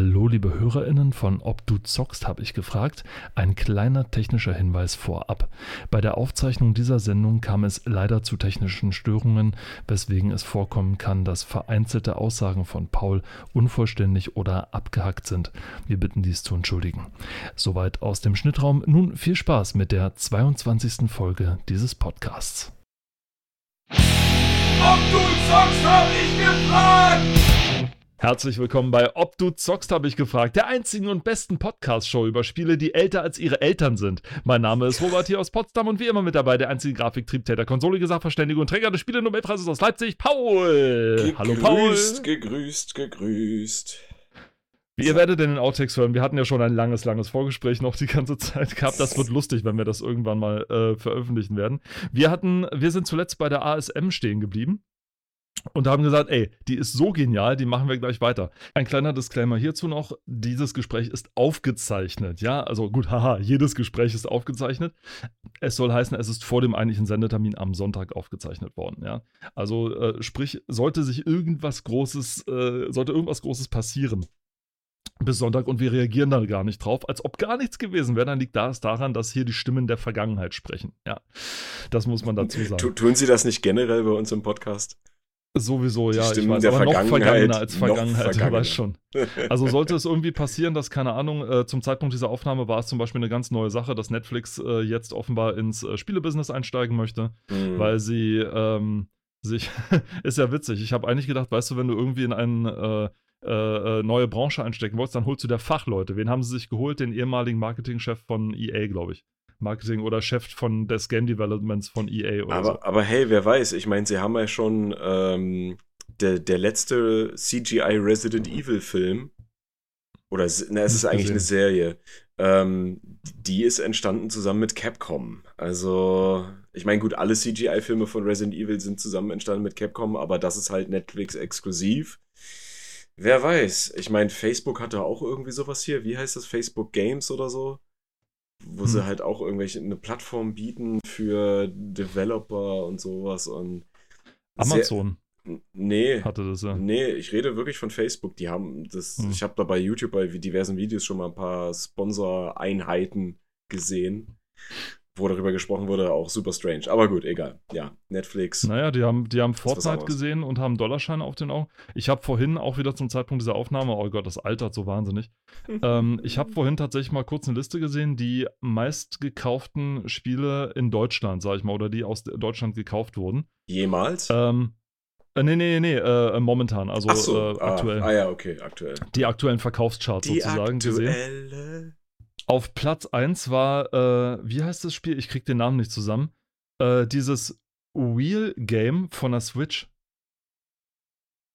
Hallo, liebe HörerInnen von Ob du zockst, habe ich gefragt. Ein kleiner technischer Hinweis vorab. Bei der Aufzeichnung dieser Sendung kam es leider zu technischen Störungen, weswegen es vorkommen kann, dass vereinzelte Aussagen von Paul unvollständig oder abgehackt sind. Wir bitten dies zu entschuldigen. Soweit aus dem Schnittraum. Nun viel Spaß mit der 22. Folge dieses Podcasts. Ob du zockst, hab ich gefragt! Herzlich willkommen bei Ob du zockst, habe ich gefragt, der einzigen und besten Podcast-Show über Spiele, die älter als ihre Eltern sind. Mein Name ist Robert hier aus Potsdam und wie immer mit dabei der einzige Grafiktriebtäter, Konsolige Sachverständige und Träger des Spiele-Nobelpreises aus Leipzig, Paul. Gegrüßt, Hallo Paul. gegrüßt, gegrüßt. Wie ihr werdet in den Outtakes hören, wir hatten ja schon ein langes, langes Vorgespräch noch die ganze Zeit gehabt. Das wird lustig, wenn wir das irgendwann mal äh, veröffentlichen werden. Wir hatten, wir sind zuletzt bei der ASM stehen geblieben und haben gesagt, ey, die ist so genial, die machen wir gleich weiter. Ein kleiner Disclaimer hierzu noch, dieses Gespräch ist aufgezeichnet, ja, also gut, haha, jedes Gespräch ist aufgezeichnet. Es soll heißen, es ist vor dem eigentlichen Sendetermin am Sonntag aufgezeichnet worden, ja. Also äh, sprich, sollte sich irgendwas Großes, äh, sollte irgendwas Großes passieren, bis Sonntag und wir reagieren da gar nicht drauf, als ob gar nichts gewesen wäre, dann liegt das daran, dass hier die Stimmen der Vergangenheit sprechen. Ja, das muss man dazu sagen. Tu- Tun Sie das nicht generell bei uns im Podcast? Sowieso, ja, ich weiß, der aber noch vergangener als noch Vergangenheit, du vergangener. schon. Also sollte es irgendwie passieren, dass, keine Ahnung, äh, zum Zeitpunkt dieser Aufnahme war es zum Beispiel eine ganz neue Sache, dass Netflix äh, jetzt offenbar ins äh, Spielebusiness einsteigen möchte, Hm. weil sie ähm, sich, ist ja witzig, ich habe eigentlich gedacht, weißt du, wenn du irgendwie in eine äh, äh, neue Branche einstecken wolltest, dann holst du dir Fachleute. Wen haben sie sich geholt? Den ehemaligen Marketingchef von EA, glaube ich. Marketing oder Chef von des Game Developments von EA oder so. aber, aber hey, wer weiß, ich meine, Sie haben ja schon ähm, der, der letzte CGI Resident Evil Film, oder na, es ist eigentlich eine gesehen. Serie, ähm, die ist entstanden zusammen mit Capcom. Also, ich meine, gut, alle CGI-Filme von Resident Evil sind zusammen entstanden mit Capcom, aber das ist halt Netflix exklusiv. Wer weiß, ich meine, Facebook hatte auch irgendwie sowas hier. Wie heißt das? Facebook Games oder so? Wo sie Hm. halt auch irgendwelche eine Plattform bieten für Developer und sowas und sehr- Amazon N- Nee, hatte das ja. nee, ich rede wirklich von Facebook. Die haben das, Hm. ich habe da bei YouTube bei diversen Videos schon mal ein paar Sponsor-Einheiten gesehen, wo darüber gesprochen wurde, auch super strange. Aber gut, egal. Ja, Netflix. Naja, die haben, die haben Fortnite gesehen und haben Dollarscheine auf den Augen. Ich habe vorhin auch wieder zum Zeitpunkt dieser Aufnahme, oh Gott, das altert so wahnsinnig. ähm, ich habe vorhin tatsächlich mal kurz eine Liste gesehen, die meistgekauften Spiele in Deutschland, sag ich mal, oder die aus Deutschland gekauft wurden. Jemals? Ähm, äh, nee, nee, nee, äh, momentan, also Ach so, äh, ah, aktuell. Ah, ja, okay, aktuell. Die aktuellen Verkaufscharts Die sozusagen gesehen. Auf Platz 1 war, äh, wie heißt das Spiel? Ich krieg den Namen nicht zusammen. Äh, dieses Wheel-Game von der Switch.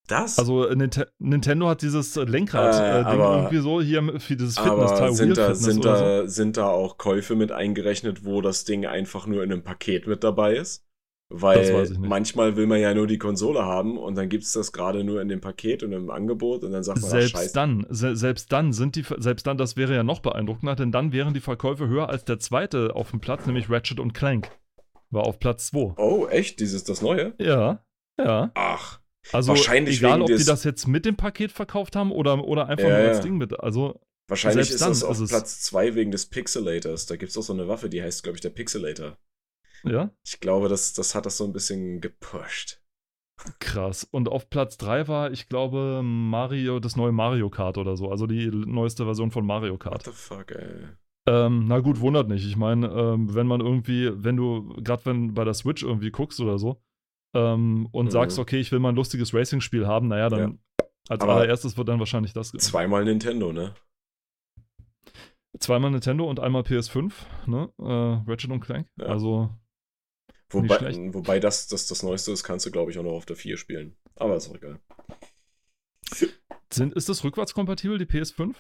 Das? Also äh, Ninte Nintendo hat dieses äh, Lenkrad Äh, äh, aber- irgendwie so hier für dieses Fitness-Teil, sind da, sind, so. sind da auch Käufe mit eingerechnet, wo das Ding einfach nur in einem Paket mit dabei ist? Weil manchmal will man ja nur die Konsole haben und dann gibt es das gerade nur in dem Paket und im Angebot und dann sagt man, ach, Selbst scheiße. dann, se selbst dann sind die, selbst dann, das wäre ja noch beeindruckender, denn dann wären die Verkäufe höher als der zweite auf dem Platz, nämlich Ratchet und Clank. War auf Platz 2. Oh, echt? Dieses, das Neue? Ja, ja. Ach, Also Wahrscheinlich egal, ob die das jetzt mit dem Paket verkauft haben oder, oder einfach Ja, nur als Ding mit. Also wahrscheinlich ist das auf Platz 2 wegen des Pixelators. Da gibt es auch so eine Waffe, die heißt, glaube ich, der Pixelator. Ja, Ich glaube, das, das hat das so ein bisschen gepusht. krass. Und auf Platz 3 war, ich glaube, Mario, das neue Mario Kart oder so. Also die neueste Version von Mario What Kart. the fuck, ey. Ähm, na gut, wundert nicht. Ich meine, ähm, wenn man irgendwie, wenn du, gerade wenn bei der Switch irgendwie guckst oder so, ähm, und Mhm. sagst, okay, ich will mal ein lustiges Racing-Spiel haben, naja, dann als Aber allererstes wird dann wahrscheinlich das. Zweimal Nintendo, ne? Zweimal Nintendo und einmal PS5, ne? Äh, Ratchet und Clank. Ja. Also, Wobei, wobei das, das das Neueste ist, kannst du, glaube ich, auch noch auf der 4 spielen. Aber ist auch egal. sind, ist das rückwärtskompatibel, die PS5?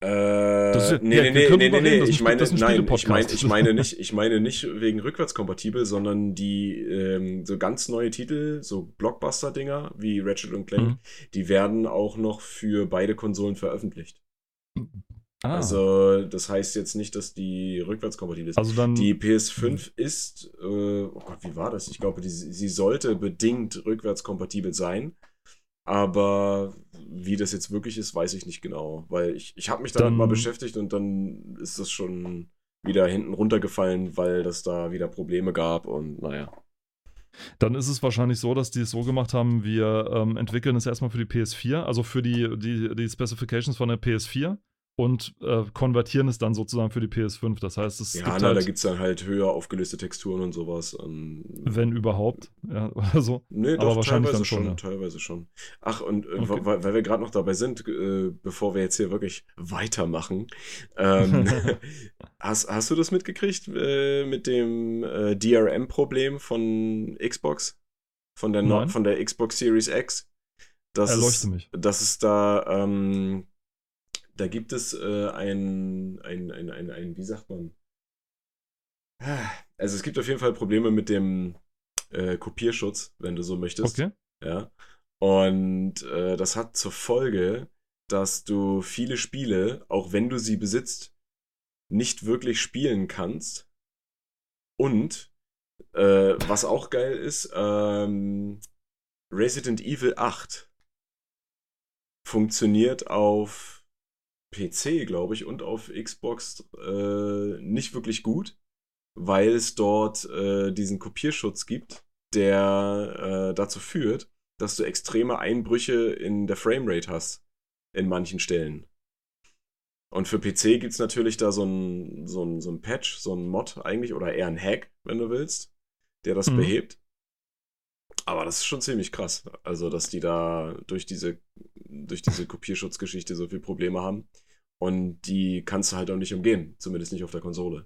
Äh, Das ist- nee, ja, nee, wir nee, nee, nee, nee, ich ein meine, nein, ich meine, ich meine nicht, ich meine nicht wegen rückwärtskompatibel, sondern die ähm, so ganz neue Titel, so Blockbuster-Dinger wie Ratchet und Clank, Mhm. die werden auch noch für beide Konsolen veröffentlicht. Ah, Also, das heißt jetzt nicht, dass die rückwärtskompatibel ist. also dann. Die PS5 ist, äh, oh Gott, wie war das? Ich glaube, die, sie sollte bedingt rückwärtskompatibel sein. Aber wie das jetzt wirklich ist, weiß ich nicht genau. Weil ich, ich habe mich damit Dann- mal beschäftigt und dann ist das schon wieder hinten runtergefallen, weil das da wieder Probleme gab und naja. Dann ist es wahrscheinlich so, dass die es so gemacht haben, wir ähm, entwickeln es erstmal für die PS4, also für die, die, die Specifications von der PS4 und äh, konvertieren es dann sozusagen für die PS5. Das heißt, es Ja, gibt na, halt, da gibt es dann halt höher aufgelöste Texturen und sowas. Ähm, wenn überhaupt, ja, oder so. Nee, Aber doch, wahrscheinlich teilweise dann schon, schon, ja. teilweise schon. Ach, und äh, Okay. weil, weil wir gerade noch dabei sind, äh, bevor wir jetzt hier wirklich weitermachen, ähm, hast, hast du das mitgekriegt äh, mit dem äh, DRM-Problem von Xbox? Von der, no Nein. von der Xbox Series X? Das Erleuchte ist, mich. Das ist da, ähm, da gibt es äh, ein, ein, ein, ein, ein, wie sagt man? Also es gibt auf jeden Fall Probleme mit dem äh, Kopierschutz, wenn du so möchtest. Okay. Ja. Und äh, das hat zur Folge, dass du viele Spiele, auch wenn du sie besitzt, nicht wirklich spielen kannst. Und äh, was auch geil ist, ähm, Resident Evil 8 funktioniert auf PC, glaube ich, und auf Xbox äh, nicht wirklich gut, weil es dort äh, diesen Kopierschutz gibt, der äh, dazu führt, dass du extreme Einbrüche in der Framerate hast. In manchen Stellen. Und für PC gibt es natürlich da so ein, so, ein, so ein Patch, so ein Mod eigentlich, oder eher ein Hack, wenn du willst, der das Mhm. behebt. Aber das ist schon ziemlich krass. Also, dass die da durch diese, durch diese Kopierschutzgeschichte so viel Probleme haben. Und die kannst du halt auch nicht umgehen. Zumindest nicht auf der Konsole.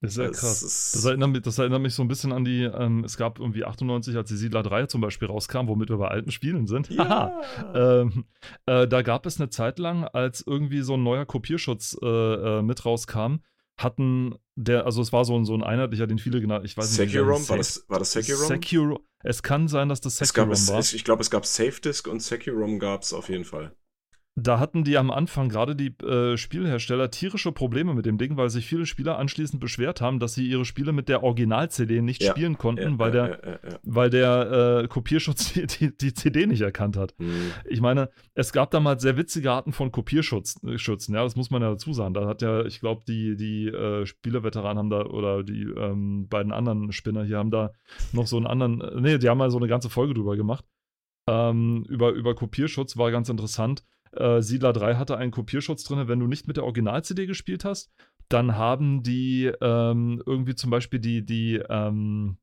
Das ist ja Das krass. ist- Das erinnert, mich, das erinnert mich so ein bisschen an die, ähm, es gab irgendwie 98, als die Siedler 3 zum Beispiel rauskam, womit wir bei alten Spielen sind. Haha. Ähm, äh, da gab es eine Zeit lang, als irgendwie so ein neuer Kopierschutz äh, äh, mit rauskam, hatten der, also es war so ein, so ein einheitlicher, den viele genannt, ich weiß nicht. hieß. War das, war das Securom? Securo. Es kann sein, dass das es gab, war. es, ich glaube, es gab SafeDisk und Securom gab es auf jeden Fall. Da hatten die am Anfang gerade die äh, Spielhersteller tierische Probleme mit dem Ding, weil sich viele Spieler anschließend beschwert haben, dass sie ihre Spiele mit der Original-CD nicht Ja, spielen konnten, Ja, weil ja, der, weil der äh, Kopierschutz die, die, die CD nicht erkannt hat. Hm. Ich meine, es gab damals sehr witzige Arten von Kopierschützen, ja, das muss man ja dazu sagen. Da hat ja, ich glaube, die, die äh, Spieleveteranen haben da, oder die ähm, beiden anderen Spinner hier haben da noch so einen anderen, äh, nee, die haben mal so eine ganze Folge drüber gemacht. Ähm, über, über Kopierschutz war ganz interessant. Äh, Siedler 3 hatte einen Kopierschutz drin, wenn du nicht mit der Original-CD gespielt hast, dann haben die ähm, irgendwie zum Beispiel die, die ähm,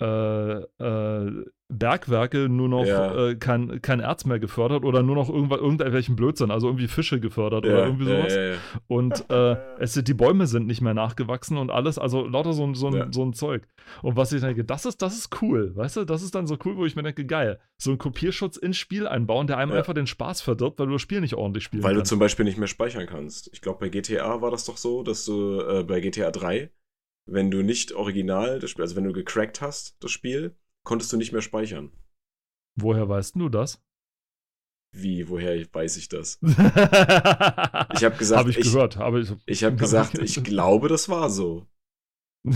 äh, äh, Bergwerke nur noch Ja. äh, kein, kein Erz mehr gefördert oder nur noch irgendwelchen Blödsinn, also irgendwie Fische gefördert Ja, oder irgendwie sowas. Ja. Und äh, es die Bäume sind nicht mehr nachgewachsen und alles, also lauter so, ein- so, ein, so ein Zeug. Und was ich denke, das ist, das ist cool, weißt du, das ist dann so cool, wo ich mir denke, geil, so einen Kopierschutz ins Spiel einbauen, der einem einfach den Spaß verdirbt, weil du das Spiel nicht ordentlich spielen Weil du kannst. zum Beispiel nicht mehr speichern kannst. Ich glaube, bei GTA war das doch so, dass du äh, bei GTA 3, wenn du nicht original das Spiel, also wenn du gecrackt hast, das Spiel, konntest du nicht mehr speichern. Woher weißt du das? Wie, woher weiß ich das? ich habe gesagt, habe ich, ich- gehört, aber ich, Ich habe gesagt, ich glaube, das war so.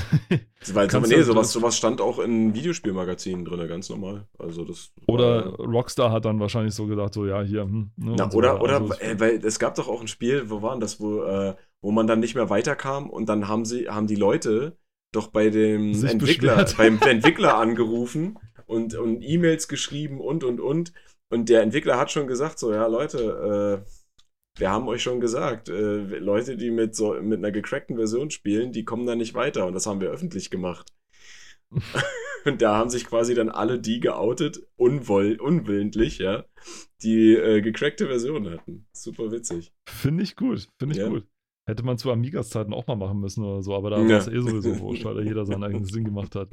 Weil Kannst nee, sowas, sowas stand auch in Videospielmagazinen drin, ganz normal. Also das Oder war- Rockstar hat dann wahrscheinlich so gedacht, so ja, hier. Hm, ne, Na, und so oder, oder Also, äh, weil es gab doch auch ein Spiel, wo waren das, wo, äh, wo man dann nicht mehr weiterkam und dann haben sie, haben die Leute doch bei dem Sich Entwickler, beschwert. beim Entwickler angerufen und, und E-Mails geschrieben und und und. Und der Entwickler hat schon gesagt: so, ja, Leute, äh, wir haben euch schon gesagt, äh, Leute, die mit so mit einer gecrackten Version spielen, die kommen da nicht weiter. Und das haben wir öffentlich gemacht. und da haben sich quasi dann alle die geoutet, unwoll, unwillentlich, ja, die äh, gecrackte Version hatten. Super witzig. Finde ich gut, finde ich Ja. gut. Hätte man zu Amigas-Zeiten auch mal machen müssen oder so, aber da Ja. war es eh sowieso wurscht, weil da jeder sein eigenes Ding gemacht hat.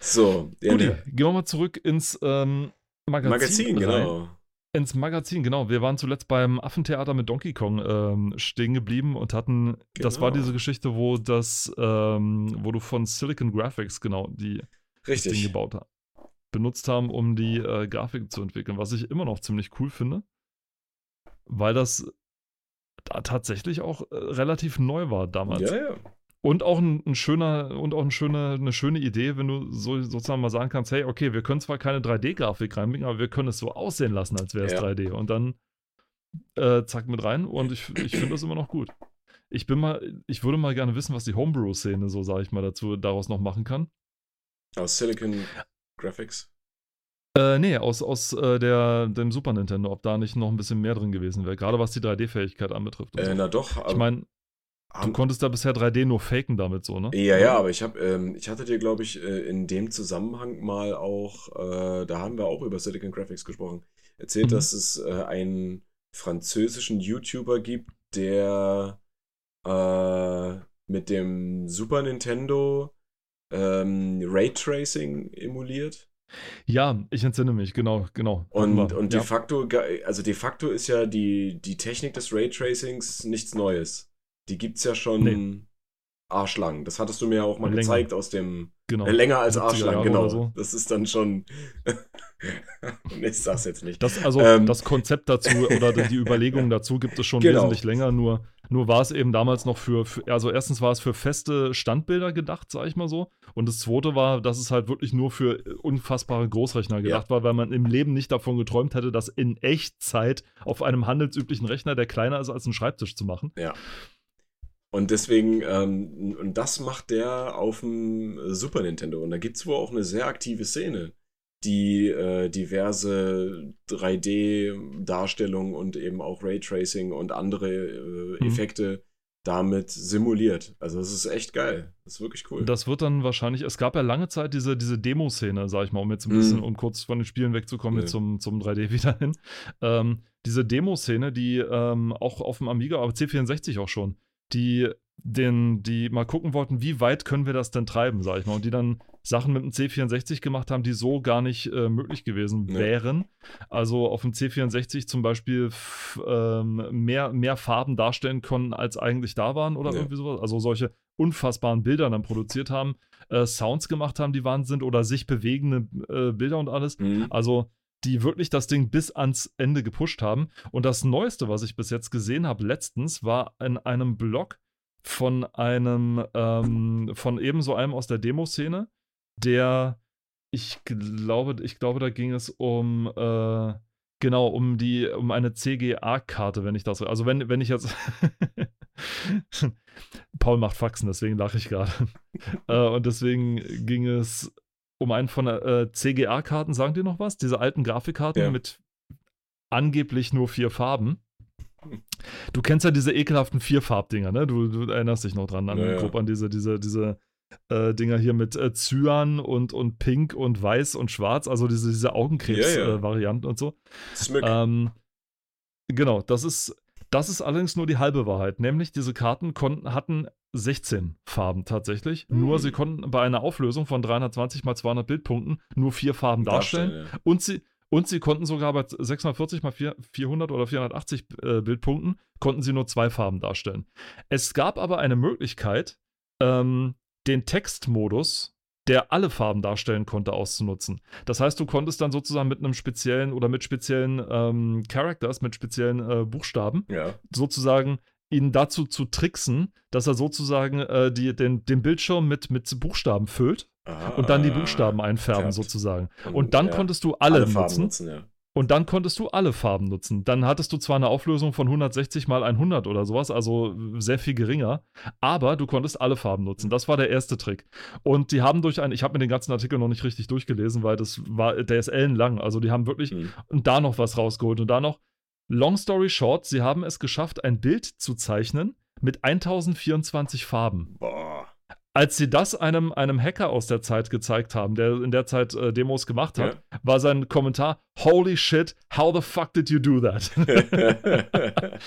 So, ja, Guti, ne, gehen wir mal zurück ins ähm, Magazin. Magazin, genau. Ins Magazin, genau. Wir waren zuletzt beim Affentheater mit Donkey Kong ähm, stehen geblieben und hatten, das war Genau. diese Geschichte, wo das, ähm, wo du von Silicon Graphics, genau, die das Ding Richtig. gebaut haben, benutzt haben, um die äh, Grafik zu entwickeln, was ich immer noch ziemlich cool finde, weil das da tatsächlich auch äh, relativ neu war damals. Ja, ja. Und auch ein, ein, schöner, und auch eine schöne, eine schöne Idee, wenn du so sozusagen mal sagen kannst, hey, okay, wir können zwar keine 3D-Grafik reinbringen, aber wir können es so aussehen lassen, als wäre es ja. 3D. Und dann äh, zack mit rein. Und ich, ich finde das immer noch gut. Ich bin mal, ich würde mal gerne wissen, was die Homebrew-Szene, so sage ich mal, dazu daraus noch machen kann. Aus Silicon Graphics? Äh, nee, aus, aus äh, der, dem Super Nintendo, ob da nicht noch ein bisschen mehr drin gewesen wäre, gerade was die 3D-Fähigkeit anbetrifft. Äh, so. Na doch. Ich meine, du konntest da bisher 3D nur faken damit so, ne? Ja, ja, aber ich habe, ähm, ich hatte dir, glaube ich, äh, in dem Zusammenhang mal auch, äh, da haben wir auch über Silicon Graphics gesprochen, erzählt, mhm. dass es äh, einen französischen YouTuber gibt, der mit dem Super Nintendo ähm, Raytracing emuliert. Ja, ich entsinne mich, genau, genau. Und, und de ja. facto, also de facto ist ja die, die Technik des Raytracings nichts Neues. Die gibt es ja schon nee. Arschlang. Das hattest du mir ja auch mal länger. gezeigt aus dem. Genau. Äh, länger als arschlang, genau. So. Das ist dann schon. ich sag's jetzt nicht. Das, also ähm, das Konzept dazu oder die Überlegung dazu gibt es schon genau. wesentlich länger, nur, nur war es eben damals noch für, für, also erstens war es für feste Standbilder gedacht, sag ich mal so. Und das zweite war, dass es halt wirklich nur für unfassbare Großrechner gedacht ja. war, weil man im Leben nicht davon geträumt hätte, das in Echtzeit auf einem handelsüblichen Rechner, der kleiner ist als ein Schreibtisch zu machen. Ja. Und deswegen, ähm, und das macht der auf dem Super Nintendo. Und da gibt es wohl auch eine sehr aktive Szene die äh, diverse 3D-Darstellung und eben auch Raytracing und andere äh, mhm. Effekte mhm. damit simuliert. Also das ist echt geil. Das ist wirklich cool. Das wird dann wahrscheinlich, es gab ja lange Zeit diese, diese Demo-Szene, sag ich mal, um jetzt ein bisschen, mhm. um kurz von den Spielen wegzukommen, jetzt zum, zum 3D wieder hin. Ähm, diese Demo-Szene, die ähm, auch auf dem Amiga, aber C64 auch schon, die den, die mal gucken wollten, wie weit können wir das denn treiben, sag ich mal, und die dann Sachen mit dem C64 gemacht haben, die so gar nicht äh, möglich gewesen nee. wären. Also auf dem C64 zum Beispiel ähm, mehr, mehr Farben darstellen konnten, als eigentlich da waren oder nee. irgendwie sowas. Also solche unfassbaren Bilder dann produziert haben, äh, Sounds gemacht haben, die Wahnsinn oder sich bewegende äh, Bilder und alles. Mhm. Also die wirklich das Ding bis ans Ende gepusht haben. Und das Neueste, was ich bis jetzt gesehen habe, letztens, war in einem Blog von einem, ähm, von ebenso einem aus der Demo-Szene, der, ich glaube, ich glaube, da ging es um, äh, genau, um die, um eine CGA-Karte, wenn ich das, also wenn, wenn ich jetzt, Paul macht Faxen, deswegen lache ich gerade. äh, und deswegen ging es um einen von äh, CGA-Karten, sagen die noch was? Diese alten Grafikkarten ja. mit angeblich nur vier Farben. Du kennst ja diese ekelhaften Vierfarbdinger, ne? Du, du erinnerst dich noch dran an, ja, ja. an diese, diese, diese äh, Dinger hier mit äh, Cyan und, und Pink und Weiß und Schwarz, also diese, diese Augenkrebs-Varianten äh, und so. Ähm, genau, das ist, das ist allerdings nur die halbe Wahrheit. Nämlich, diese Karten konnten, hatten 16 Farben tatsächlich. Mhm. Nur sie konnten bei einer Auflösung von 320 mal 200 Bildpunkten nur vier Farben darstellen. darstellen ja. Und sie. Und sie konnten sogar bei 640 mal 400 oder 480 äh, Bildpunkten, konnten sie nur zwei Farben darstellen. Es gab aber eine Möglichkeit, ähm, den Textmodus, der alle Farben darstellen konnte, auszunutzen. Das heißt, du konntest dann sozusagen mit einem speziellen oder mit speziellen ähm, Characters, mit speziellen äh, Buchstaben, ja. sozusagen ihn dazu zu tricksen, dass er sozusagen äh, die, den, den Bildschirm mit, mit Buchstaben füllt ah, und dann die Buchstaben einfärben, klappt. sozusagen. Und dann ja. konntest du alle, alle nutzen. nutzen ja. Und dann konntest du alle Farben nutzen. Dann hattest du zwar eine Auflösung von 160 mal 100 oder sowas, also sehr viel geringer, aber du konntest alle Farben nutzen. Das war der erste Trick. Und die haben durch ein, ich habe mir den ganzen Artikel noch nicht richtig durchgelesen, weil das war, der ist ellenlang. Also die haben wirklich mhm. da noch was rausgeholt und da noch. Long story short, sie haben es geschafft, ein Bild zu zeichnen mit 1024 Farben. Boah als sie das einem, einem Hacker aus der Zeit gezeigt haben, der in der Zeit äh, Demos gemacht hat, ja. war sein Kommentar: Holy shit, how the fuck did you do that?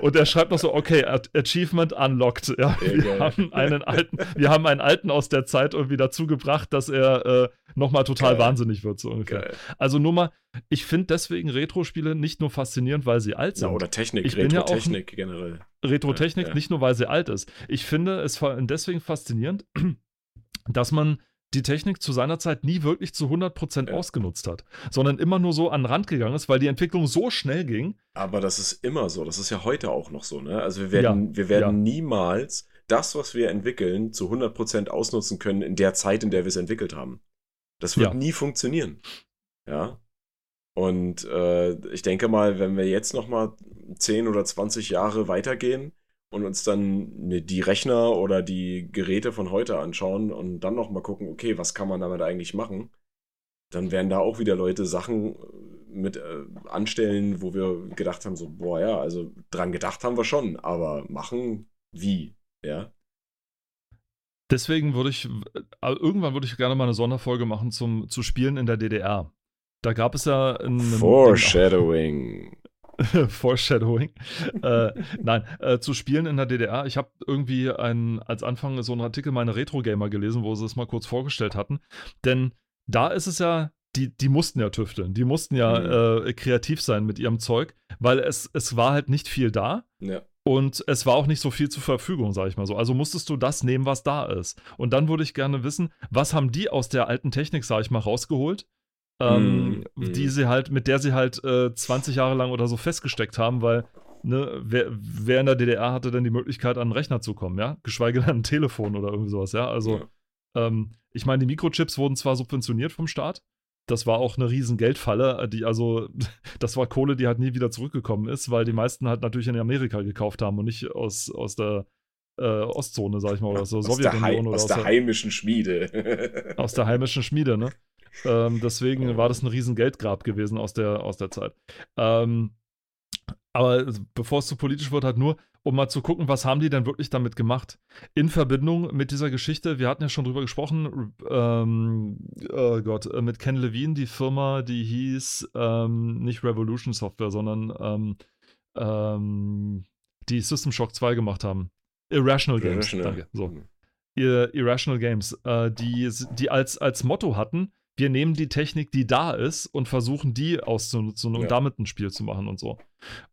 und er schreibt noch so: Okay, Achievement unlocked. Ja, wir, haben einen alten, wir haben einen alten aus der Zeit irgendwie dazu gebracht, dass er äh, nochmal total Geil. wahnsinnig wird, so ungefähr. Geil. Also nur mal, ich finde deswegen Retro-Spiele nicht nur faszinierend, weil sie alt sind. Ja, oder Technik, Retro-Technik ja generell. Retro-Technik, ja, nicht nur weil sie alt ist. Ich finde es deswegen faszinierend, dass man die Technik zu seiner Zeit nie wirklich zu 100% ja. ausgenutzt hat, sondern immer nur so an den Rand gegangen ist, weil die Entwicklung so schnell ging. Aber das ist immer so, das ist ja heute auch noch so, ne? Also wir werden, wir werden niemals das, was wir entwickeln, zu 100% ausnutzen können in der Zeit, in der wir es entwickelt haben. Das wird Ja. nie funktionieren. Ja. Und äh, ich denke mal, wenn wir jetzt noch mal 10 oder 20 Jahre weitergehen und uns dann ne- die Rechner oder die Geräte von heute anschauen und dann noch mal gucken, okay, was kann man damit eigentlich machen, dann werden da auch wieder Leute Sachen äh, mit äh, anstellen, wo wir gedacht haben, so, boah, ja, also dran gedacht haben wir schon, aber machen wie, ja? Deswegen würde ich, äh, irgendwann würde ich gerne mal eine Sonderfolge machen zum, zu Spielen in der DDR. Da gab es ja ein Foreshadowing. Foreshadowing. äh, nein, äh, zu Spielen in der DDR. Ich habe irgendwie ein, als Anfang so einen Artikel meine Retro-Gamer gelesen, wo sie es mal kurz vorgestellt hatten. Denn da ist es ja, die, die mussten ja tüfteln. Die mussten ja äh, kreativ sein mit ihrem Zeug, weil es, es war halt nicht viel da. Ja. Und es war auch nicht so viel zur Verfügung, sag ich mal so. Also musstest du das nehmen, was da ist. Und dann würde ich gerne wissen, was haben die aus der alten Technik, sag ich mal, rausgeholt, ähm, Mm, mm. die sie halt, mit der sie halt äh, 20 Jahre lang oder so festgesteckt haben, weil, ne, wer, wer in der DDR hatte denn die Möglichkeit, an einen Rechner zu kommen, ja? Geschweige denn ein Telefon oder irgendwie sowas, ja? Also, Ja. ähm, ich meine, die Mikrochips wurden zwar subventioniert vom Staat, das war auch eine riesen Geldfalle, äh, die also, das war Kohle, die halt nie wieder zurückgekommen ist, weil die meisten halt natürlich in Amerika gekauft haben und nicht aus, aus der äh, Ostzone, sag ich mal, oder so Sowjetunion oder aus der heimischen Schmiede. aus der heimischen Schmiede, ne? Ähm, deswegen war das ein riesen Geldgrab gewesen aus der, aus der Zeit. Ähm, aber bevor es zu politisch wird, halt nur, um mal zu gucken, was haben die denn wirklich damit gemacht? In Verbindung mit dieser Geschichte, wir hatten ja schon drüber gesprochen, ähm, oh Gott, äh, mit Ken Levine, die Firma, die hieß ähm, nicht Revolution Software, sondern ähm, ähm, die System Shock 2 gemacht haben. Irrational Games, Irrational. danke. So. Ir Irrational Games, äh, die, die als, als Motto hatten, wir nehmen die Technik, die da ist, und versuchen die auszunutzen und Ja. damit ein Spiel zu machen und so.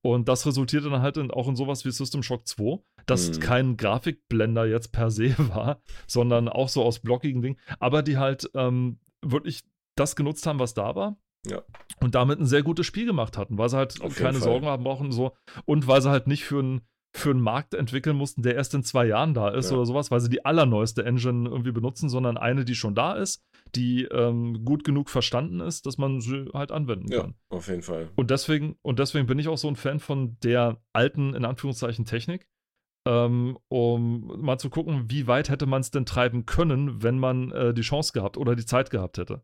Und das resultierte dann halt in, auch in sowas wie System Shock 2, das Mhm. kein Grafikblender jetzt per se war, sondern auch so aus blockigen Dingen, aber die halt ähm, wirklich das genutzt haben, was da war. Ja. Und damit ein sehr gutes Spiel gemacht hatten, weil sie halt Auf keine. Sorgen haben brauchen so und weil sie halt nicht für einen für einen Markt entwickeln mussten, der erst in zwei Jahren da ist Ja. oder sowas, weil sie die allerneueste Engine irgendwie benutzen, sondern eine, die schon da ist, die ähm, gut genug verstanden ist, dass man sie halt anwenden Ja, kann. auf jeden Fall. Und deswegen, und deswegen bin ich auch so ein Fan von der alten, in Anführungszeichen, Technik, ähm, um mal zu gucken, wie weit hätte man es denn treiben können, wenn man äh, die Chance gehabt oder die Zeit gehabt hätte.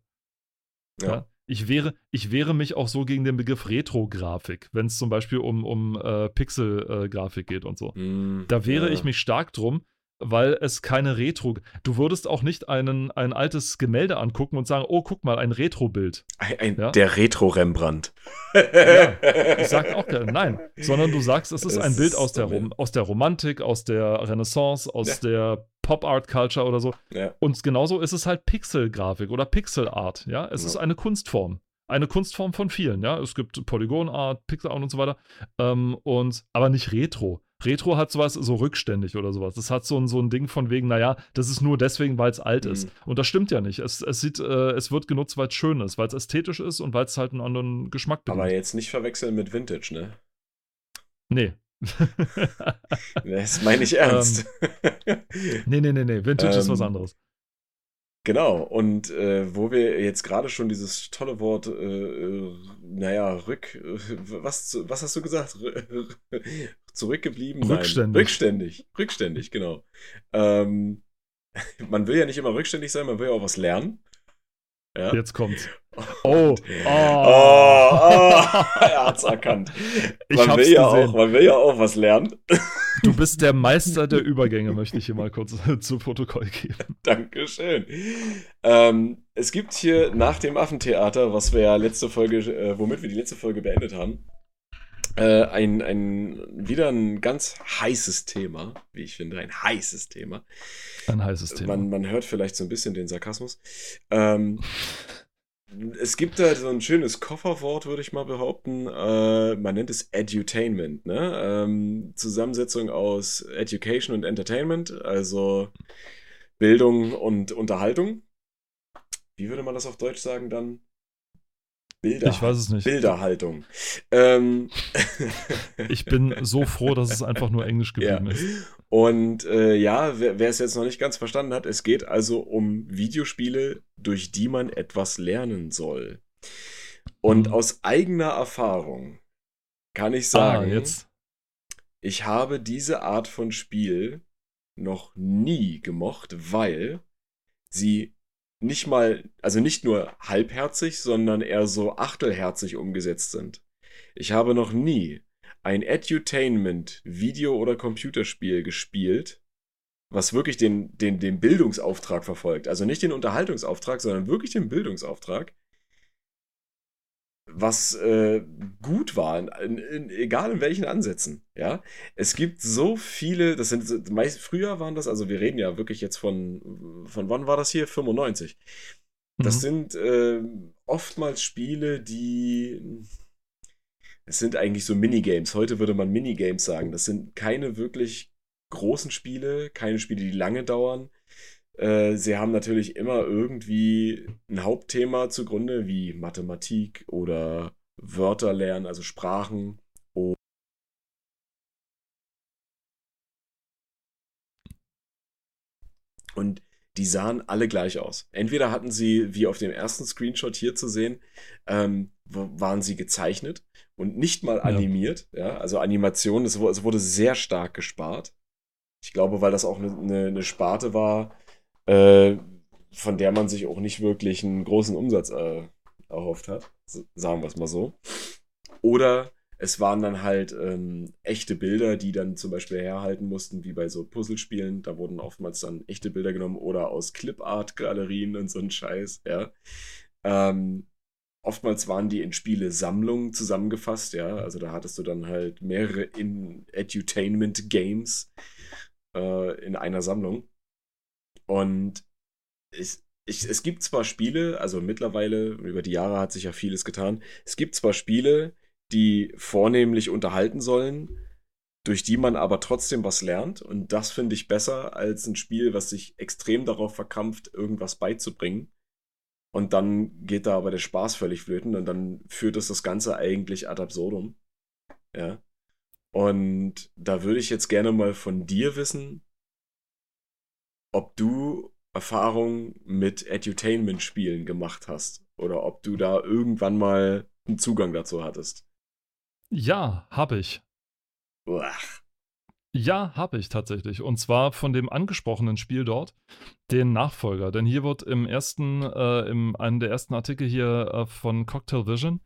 Ja. Ja. Ich wehre, ich wehre mich auch so gegen den Begriff Retro-Grafik, wenn es zum Beispiel um, um äh, Pixel-Grafik geht und so. Mm, Da wehre ja. ich mich stark drum, weil es keine Retro. Du würdest auch nicht einen, ein altes Gemälde angucken und sagen, oh, guck mal, ein Retro-Bild. Ja? Der Retro-Rembrandt. Ja, Ich sag auch gerne, nein. Sondern du sagst, es ist Es ein Bild aus der, Rom aus der Romantik, aus der Renaissance, aus der Pop-Art-Culture oder so. Ja. Und genauso ist es halt Pixel-Grafik oder Pixel-Art. Ja, es Ja. ist eine Kunstform. Eine Kunstform von vielen. Ja, es gibt Polygon-Art, Pixel-Art und so weiter. Ähm, und, aber nicht Retro. Retro hat sowas so rückständig oder sowas. Das hat so ein, so ein Ding von wegen, naja, das ist nur deswegen, weil es alt Mhm. ist. Und das stimmt ja nicht. Es, es, sieht, äh, es wird genutzt, weil es schön ist, weil es ästhetisch ist und weil es halt einen anderen Geschmack bedient. Aber jetzt nicht verwechseln mit Vintage, ne? Nee. Das meine ich ernst. nee, nee, nee, nee. Vintage ist was Ähm, anderes. Genau, und äh, wo wir jetzt gerade schon dieses tolle Wort, äh, äh, naja, rück, äh, was, was hast du gesagt? Rü- Zurückgeblieben? Rückständig. Nein, rückständig, rückständig, genau. Ähm, man will ja nicht immer rückständig sein, man will ja auch was lernen. Ja. Jetzt kommt's. Oh, Oh, oh. oh, er hat's erkannt. Ich Man will, ja gesehen. auch, man will ja auch was lernen. Du bist der Meister der Übergänge, möchte ich hier mal kurz zu Protokoll geben. Dankeschön. Ähm, es gibt hier nach dem Affentheater, was wir ja letzte Folge, äh, womit wir die letzte Folge beendet haben, äh, ein, ein wieder ein ganz heißes Thema, wie ich finde, ein heißes Thema. Ein heißes Thema. Man, man hört vielleicht so ein bisschen den Sarkasmus. Ähm, es gibt da so ein schönes Kofferwort, würde ich mal behaupten. Äh, man nennt es Edutainment. Ne? Ähm, Zusammensetzung aus Education und Entertainment, also Bildung und Unterhaltung. Wie würde man das auf Deutsch sagen dann? Bilder, Ich weiß es nicht. Bilderhaltung. Ähm, Ich bin so froh, dass es einfach nur Englisch geblieben Ja. ist. Und äh, ja, wer, wer es jetzt noch nicht ganz verstanden hat, es geht also um Videospiele, durch die man etwas lernen soll. Und Mhm. aus eigener Erfahrung kann ich Ah, sagen, jetzt. ich habe diese Art von Spiel noch nie gemocht, weil sie nicht mal, also nicht nur halbherzig, sondern eher so achtelherzig umgesetzt sind. Ich habe noch nie ein Edutainment Video- oder Computerspiel gespielt, was wirklich den, den, den Bildungsauftrag verfolgt. Also nicht den Unterhaltungsauftrag, sondern wirklich den Bildungsauftrag. Was äh, gut war, in, in, egal in welchen Ansätzen. Ja, es gibt so viele, das sind meist, früher waren das, also wir reden ja wirklich jetzt von, von wann war das hier? 95. Das Mhm. sind äh, oftmals Spiele, die. Es sind eigentlich so Minigames. Heute würde man Minigames sagen. Das sind keine wirklich großen Spiele, keine Spiele, die lange dauern. Äh, sie haben natürlich immer irgendwie ein Hauptthema zugrunde, wie Mathematik oder Wörter lernen, also Sprachen. Und die sahen alle gleich aus. Entweder hatten sie, wie auf dem ersten Screenshot hier zu sehen, ähm, waren sie gezeichnet und nicht mal animiert. Ja, also Animation, es wurde sehr stark gespart. Ich glaube, weil das auch eine, eine, eine Sparte war, äh, von der man sich auch nicht wirklich einen großen Umsatz äh, erhofft hat. Sagen wir es mal so. Oder es waren dann halt ähm, echte Bilder, die dann zum Beispiel herhalten mussten, wie bei so Puzzlespielen. Da wurden oftmals dann echte Bilder genommen oder aus Clipart-Galerien und so ein Scheiß, ja. Ähm, oftmals waren die in Spiele Sammlungen zusammengefasst, ja. Also da hattest du dann halt mehrere in Edutainment Games äh, in einer Sammlung. Und ich, ich, es gibt zwar Spiele, also mittlerweile, über die Jahre hat sich ja vieles getan, es gibt zwar Spiele, die vornehmlich unterhalten sollen, durch die man aber trotzdem was lernt. Und das finde ich besser als ein Spiel, was sich extrem darauf verkrampft, irgendwas beizubringen. Und dann geht da aber der Spaß völlig flöten und dann führt es das Ganze eigentlich ad absurdum. Ja. Und da würde ich jetzt gerne mal von dir wissen, ob du Erfahrung mit Edutainment-Spielen gemacht hast oder ob du da irgendwann mal einen Zugang dazu hattest. Ja, habe ich. Uah. Ja, habe ich tatsächlich. Und zwar von dem angesprochenen Spiel dort, den Nachfolger. Denn hier wird im ersten, äh, im einem der ersten Artikel hier äh, von Cocktail Vision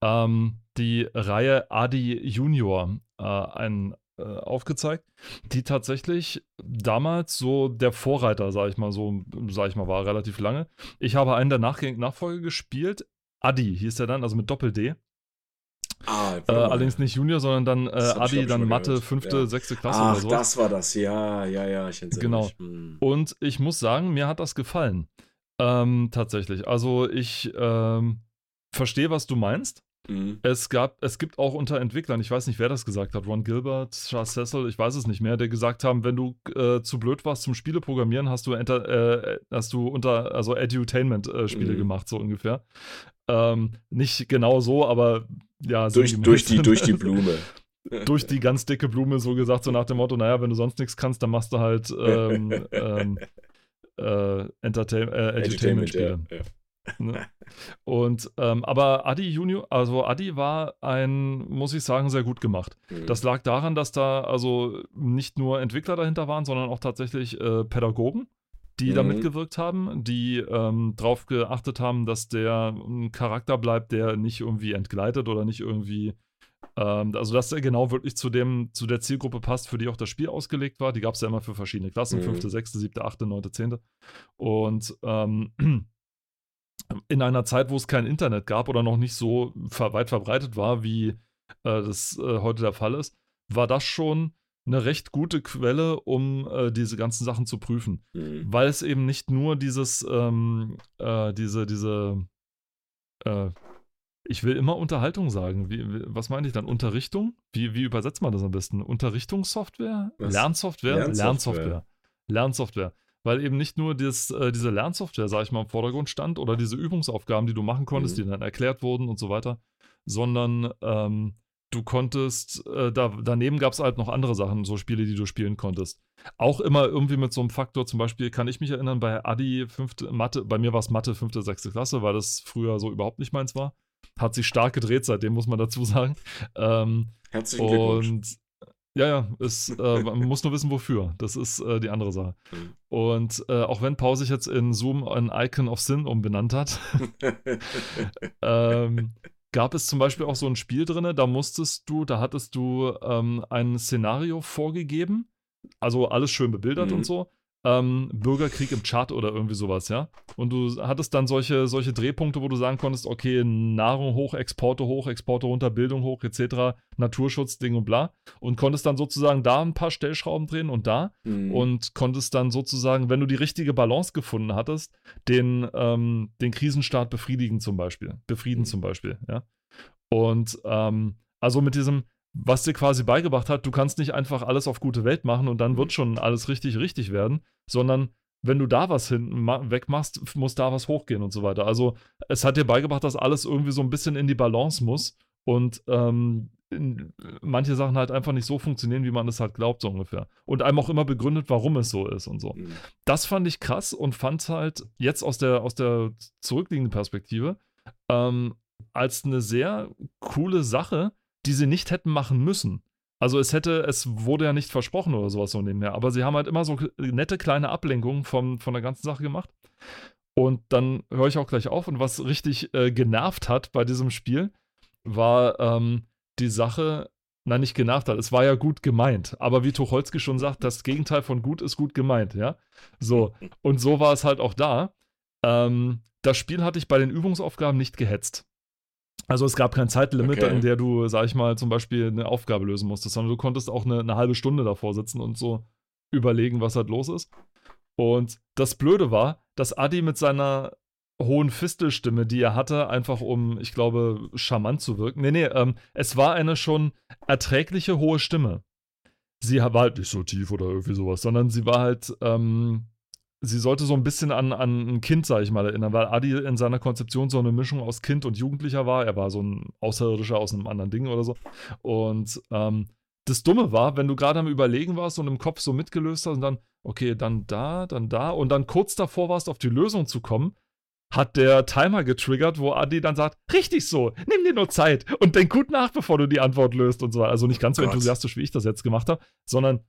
ähm, die Reihe Adi Junior äh, ein, äh, aufgezeigt, die tatsächlich damals so der Vorreiter, sag ich mal so, sag ich mal, war relativ lange. Ich habe einen der Nachgäng Nachfolger gespielt. Adi hieß der dann, also mit Doppel-D. Ah, Äh, allerdings nicht Junior, sondern dann äh, ich, dann Mathe, gehört. fünfte, Ja. sechste Klasse Ach, oder so. das war das. Ja, ja, ja, ich entsinne Genau. mich. Hm. Und ich muss sagen, mir hat das gefallen. Ähm, tatsächlich. Also ich ähm, verstehe, was du meinst. Hm. Es gab, es gibt auch unter Entwicklern, ich weiß nicht, wer das gesagt hat, Ron Gilbert, Charles Cecil, ich weiß es nicht mehr, der gesagt haben, wenn du äh, zu blöd warst zum Spieleprogrammieren, hast du enter, äh, hast du unter, also Edutainment-Spiele Mhm. gemacht, so ungefähr. Ähm, nicht genau so, aber ja, Durch, durch, die, durch die Blume. durch die ganz dicke Blume so gesagt, so nach dem Motto, naja, wenn du sonst nichts kannst, dann machst du halt ähm, ähm, äh, Entertain äh, Edutainment-Spiele. ja, ja. Ne? Und ähm, aber Adi Junior, also Adi war ein, muss ich sagen, sehr gut gemacht. Hm. Das lag daran, dass da also nicht nur Entwickler dahinter waren, sondern auch tatsächlich äh, Pädagogen, die da Mhm. mitgewirkt haben, die ähm, darauf geachtet haben, dass der ein Charakter bleibt, der nicht irgendwie entgleitet oder nicht irgendwie ähm, also, dass er genau wirklich zu, dem, zu der Zielgruppe passt, für die auch das Spiel ausgelegt war. Die gab es ja immer für verschiedene Klassen: Mhm. fünfte, sechste, siebte, achte, neunte, zehnte. Und ähm, in einer Zeit, wo es kein Internet gab oder noch nicht so ver weit verbreitet war, wie äh, das äh, heute der Fall ist, war das schon eine recht gute Quelle, um äh, diese ganzen Sachen zu prüfen. Hm. Weil es eben nicht nur dieses, ähm, äh, diese, diese, äh, ich will immer Unterhaltung sagen. Wie, wie, was meine ich dann? Unterrichtung? Wie, wie übersetzt man das am besten? Unterrichtungssoftware? Was? Lernsoftware? Lernsoftware. Lernsoftware. Lernsoftware. Weil eben nicht nur das, äh, diese Lernsoftware, sag ich mal, im Vordergrund stand oder diese Übungsaufgaben, die du machen konntest, mhm. die dann erklärt wurden und so weiter, sondern ähm, du konntest, äh, da, daneben gab es halt noch andere Sachen, so Spiele, die du spielen konntest. Auch immer irgendwie mit so einem Faktor, zum Beispiel kann ich mich erinnern, bei Adi, fünfte Mathe, bei mir war es Mathe, fünfte, sechste Klasse, weil das früher so überhaupt nicht meins war. Hat sich stark gedreht seitdem, muss man dazu sagen. Ähm, Herzlichen Glückwunsch. Ja, ja, es, äh, man muss nur wissen, wofür. Das ist äh, die andere Sache. Mhm. Und äh, auch wenn Paul sich jetzt in Zoom ein Icon of Sin umbenannt hat, ähm, gab es zum Beispiel auch so ein Spiel drin, da musstest du, da hattest du ähm, ein Szenario vorgegeben, also alles schön bebildert mhm. und so ähm, Bürgerkrieg im Chat oder irgendwie sowas, ja. Und du hattest dann solche, solche Drehpunkte, wo du sagen konntest, okay, Nahrung hoch, Exporte hoch, Exporte runter, Bildung hoch, etc., Naturschutz, Ding und bla. Und konntest dann sozusagen da ein paar Stellschrauben drehen und da. Mhm. Und konntest dann sozusagen, wenn du die richtige Balance gefunden hattest, den, ähm, den Krisenstaat befriedigen zum Beispiel. Befrieden mhm. zum Beispiel, ja. Und ähm, also mit diesem, was dir quasi beigebracht hat, du kannst nicht einfach alles auf gute Welt machen und dann wird mhm. schon alles richtig, richtig werden, sondern wenn du da was hinten wegmachst, muss da was hochgehen und so weiter. Also es hat dir beigebracht, dass alles irgendwie so ein bisschen in die Balance muss und ähm, manche Sachen halt einfach nicht so funktionieren, wie man es halt glaubt, so ungefähr. Und einem auch immer begründet, warum es so ist und so. Mhm. Das fand ich krass und fand halt jetzt aus der, aus der zurückliegenden Perspektive ähm, als eine sehr coole Sache, die sie nicht hätten machen müssen. Also es hätte, es wurde ja nicht versprochen oder sowas so nebenher, aber sie haben halt immer so nette kleine Ablenkungen vom, von der ganzen Sache gemacht. Und dann höre ich auch gleich auf. Und was richtig äh, genervt hat bei diesem Spiel, war ähm, die Sache, nein, nicht genervt hat, es war ja gut gemeint. Aber wie Tucholsky schon sagt, das Gegenteil von gut ist gut gemeint, ja. So. Und so war es halt auch da. Ähm, das Spiel hatte ich bei den Übungsaufgaben nicht gehetzt. Also es gab kein Zeitlimit, okay. in der du, sag ich mal, zum Beispiel eine Aufgabe lösen musstest, sondern du konntest auch eine, eine, halbe Stunde davor sitzen und so überlegen, was halt los ist. Und das Blöde war, dass Adi mit seiner hohen Fistelstimme, die er hatte, einfach um, ich glaube, charmant zu wirken. Nee, nee, ähm, es war eine schon erträgliche hohe Stimme. Sie war halt nicht so tief oder irgendwie sowas, sondern sie war halt, ähm, sie sollte so ein bisschen an, an ein Kind, sag ich mal, erinnern, weil Adi in seiner Konzeption so eine Mischung aus Kind und Jugendlicher war. Er war so ein Außerirdischer aus einem anderen Ding oder so. Und ähm, das Dumme war, wenn du gerade am Überlegen warst und im Kopf so mitgelöst hast und dann, okay, dann da, dann da und dann kurz davor warst, auf die Lösung zu kommen, hat der Timer getriggert, wo Adi dann sagt, richtig so, nimm dir nur Zeit und denk gut nach, bevor du die Antwort löst und so. Also nicht ganz oh so enthusiastisch, wie ich das jetzt gemacht habe, sondern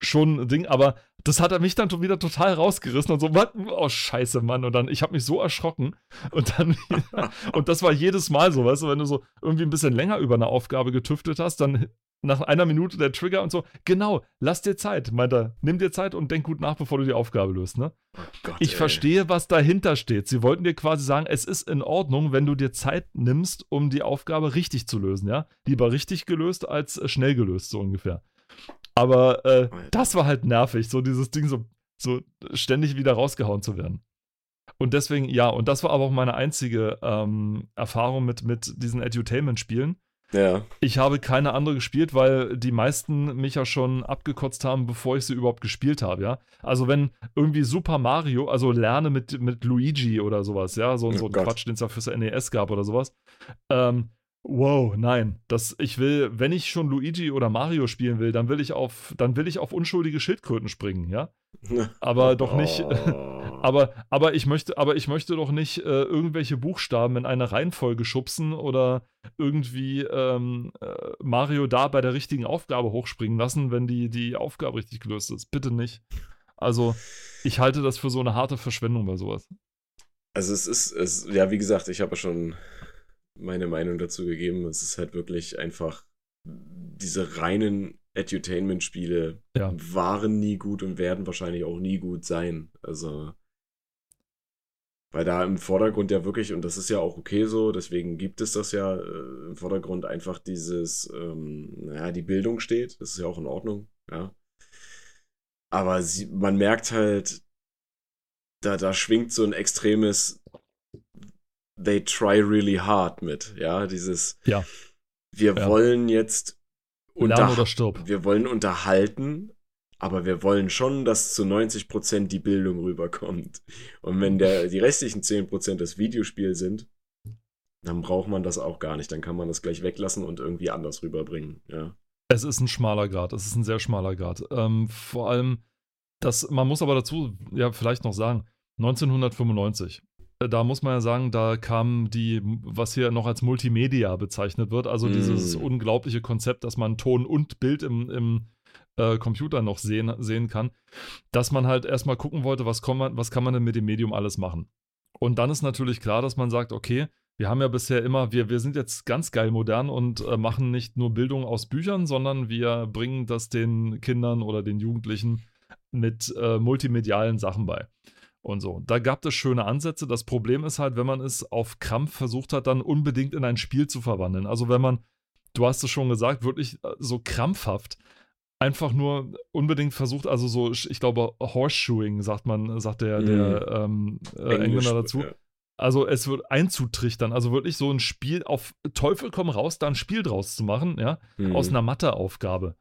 schon ein Ding, aber das hat er mich dann wieder total rausgerissen und so, was? Oh, scheiße, Mann. Und dann, ich habe mich so erschrocken. Und dann, und das war jedes Mal so, weißt du, wenn du so irgendwie ein bisschen länger über eine Aufgabe getüftet hast, dann nach einer Minute der Trigger und so, genau, lass dir Zeit, meint er. Nimm dir Zeit und denk gut nach, bevor du die Aufgabe löst, ne? Oh Gott, ich ey. verstehe, was dahinter steht. Sie wollten dir quasi sagen, es ist in Ordnung, wenn du dir Zeit nimmst, um die Aufgabe richtig zu lösen, ja? Lieber richtig gelöst als schnell gelöst, so ungefähr. Aber äh, das war halt nervig, so dieses Ding so, so ständig wieder rausgehauen zu werden. Und deswegen, ja, und das war aber auch meine einzige ähm, Erfahrung mit, mit diesen Edutainment-Spielen. Ja. Ich habe keine andere gespielt, weil die meisten mich ja schon abgekotzt haben, bevor ich sie überhaupt gespielt habe, ja. Also wenn irgendwie Super Mario, also lerne mit, mit Luigi oder sowas, ja, so, oh so ein Quatsch, den es ja fürs NES gab oder sowas, ähm, Wow, nein. Das, ich will, wenn ich schon Luigi oder Mario spielen will, dann will ich auf, dann will ich auf unschuldige Schildkröten springen, ja. Aber doch nicht. Oh. aber, aber ich möchte, aber ich möchte doch nicht äh, irgendwelche Buchstaben in eine Reihenfolge schubsen oder irgendwie ähm, äh, Mario da bei der richtigen Aufgabe hochspringen lassen, wenn die, die Aufgabe richtig gelöst ist. Bitte nicht. Also, ich halte das für so eine harte Verschwendung bei sowas. Also es ist, es, ja, wie gesagt, ich habe schon meine Meinung dazu gegeben. Es ist halt wirklich einfach, diese reinen Edutainment-Spiele ja. waren nie gut und werden wahrscheinlich auch nie gut sein. Also, weil da im Vordergrund ja wirklich, und das ist ja auch okay so, deswegen gibt es das ja äh, im Vordergrund einfach dieses, ähm, naja, die Bildung steht. Das ist ja auch in Ordnung, ja. Aber sie, man merkt halt, da, da schwingt so ein extremes they try really hard mit. Ja, dieses. Ja. Wir ja. wollen jetzt. Unter oder stirb. Wir wollen unterhalten, aber wir wollen schon, dass zu 90% die Bildung rüberkommt. Und wenn der, die restlichen 10% das Videospiel sind, dann braucht man das auch gar nicht. Dann kann man das gleich weglassen und irgendwie anders rüberbringen. Ja. Es ist ein schmaler Grad. Es ist ein sehr schmaler Grad. Ähm, vor allem, das, man muss aber dazu ja vielleicht noch sagen, 1995. Äh, da muss man ja sagen, da kam die, was hier noch als Multimedia bezeichnet wird, also mm. dieses unglaubliche Konzept, dass man Ton und Bild im, im äh, Computer noch sehen, sehen kann, dass man halt erstmal gucken wollte, was, man, was kann man denn mit dem Medium alles machen. Und dann ist natürlich klar, dass man sagt, okay, wir haben ja bisher immer, wir, wir sind jetzt ganz geil modern und äh, machen nicht nur Bildung aus Büchern, sondern wir bringen das den Kindern oder den Jugendlichen mit äh, multimedialen Sachen bei. Und so. Da gab es schöne Ansätze. Das Problem ist halt, wenn man es auf Krampf versucht hat, dann unbedingt in ein Spiel zu verwandeln. Also wenn man, du hast es schon gesagt, wirklich äh, so krampfhaft einfach nur unbedingt versucht, also so, ich glaube, Horseshoeing, sagt man, sagt der, der mhm. ähm, äh, Engländer dazu. Ja. Also es wird einzutrichtern, also wirklich so ein Spiel auf Teufel komm raus, da ein Spiel draus zu machen, ja, mhm. aus einer Matheaufgabe.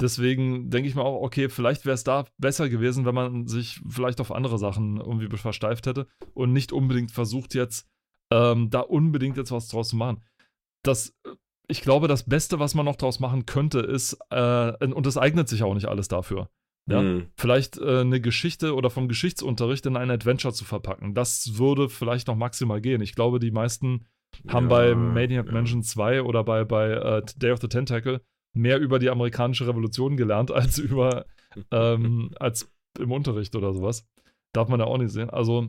Deswegen denke ich mir auch, okay, vielleicht wäre es da besser gewesen, wenn man sich vielleicht auf andere Sachen irgendwie versteift hätte und nicht unbedingt versucht jetzt, ähm, da unbedingt jetzt was draus zu machen. Das ich glaube, das Beste, was man noch daraus machen könnte, ist, äh, und es eignet sich auch nicht alles dafür. Ja, mhm. vielleicht äh, eine Geschichte oder vom Geschichtsunterricht in ein Adventure zu verpacken. Das würde vielleicht noch maximal gehen. Ich glaube, die meisten haben ja, bei Maniac ja. Mansion 2 oder bei, bei äh, Day of the Tentacle mehr über die amerikanische Revolution gelernt als über ähm, als im Unterricht oder sowas. Darf man ja auch nicht sehen. Also,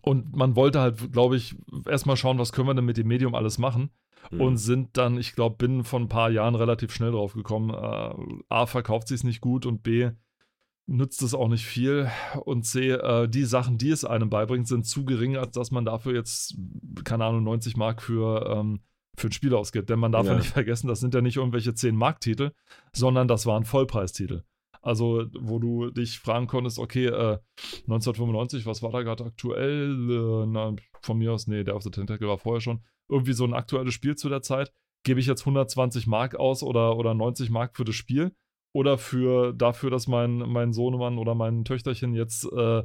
und man wollte halt, glaube ich, erstmal schauen, was können wir denn mit dem Medium alles machen mhm. und sind dann, ich glaube, binnen von ein paar Jahren relativ schnell drauf gekommen. Äh, A, verkauft sie es nicht gut und B, nützt es auch nicht viel. Und C, äh, die Sachen, die es einem beibringt, sind zu gering, als dass man dafür jetzt, keine Ahnung, 90 Mark für, ähm, für ein Spiel ausgibt. Denn man darf ja. ja nicht vergessen, das sind ja nicht irgendwelche 10 Mark-Titel, sondern das waren Vollpreistitel. Also, wo du dich fragen konntest, okay, äh, 1995, was war da gerade aktuell? Äh, na, von mir aus, nee, der of the Tentacle war vorher schon irgendwie so ein aktuelles Spiel zu der Zeit, gebe ich jetzt 120 Mark aus oder, oder 90 Mark für das Spiel oder für dafür, dass mein, mein Sohnemann oder mein Töchterchen jetzt äh,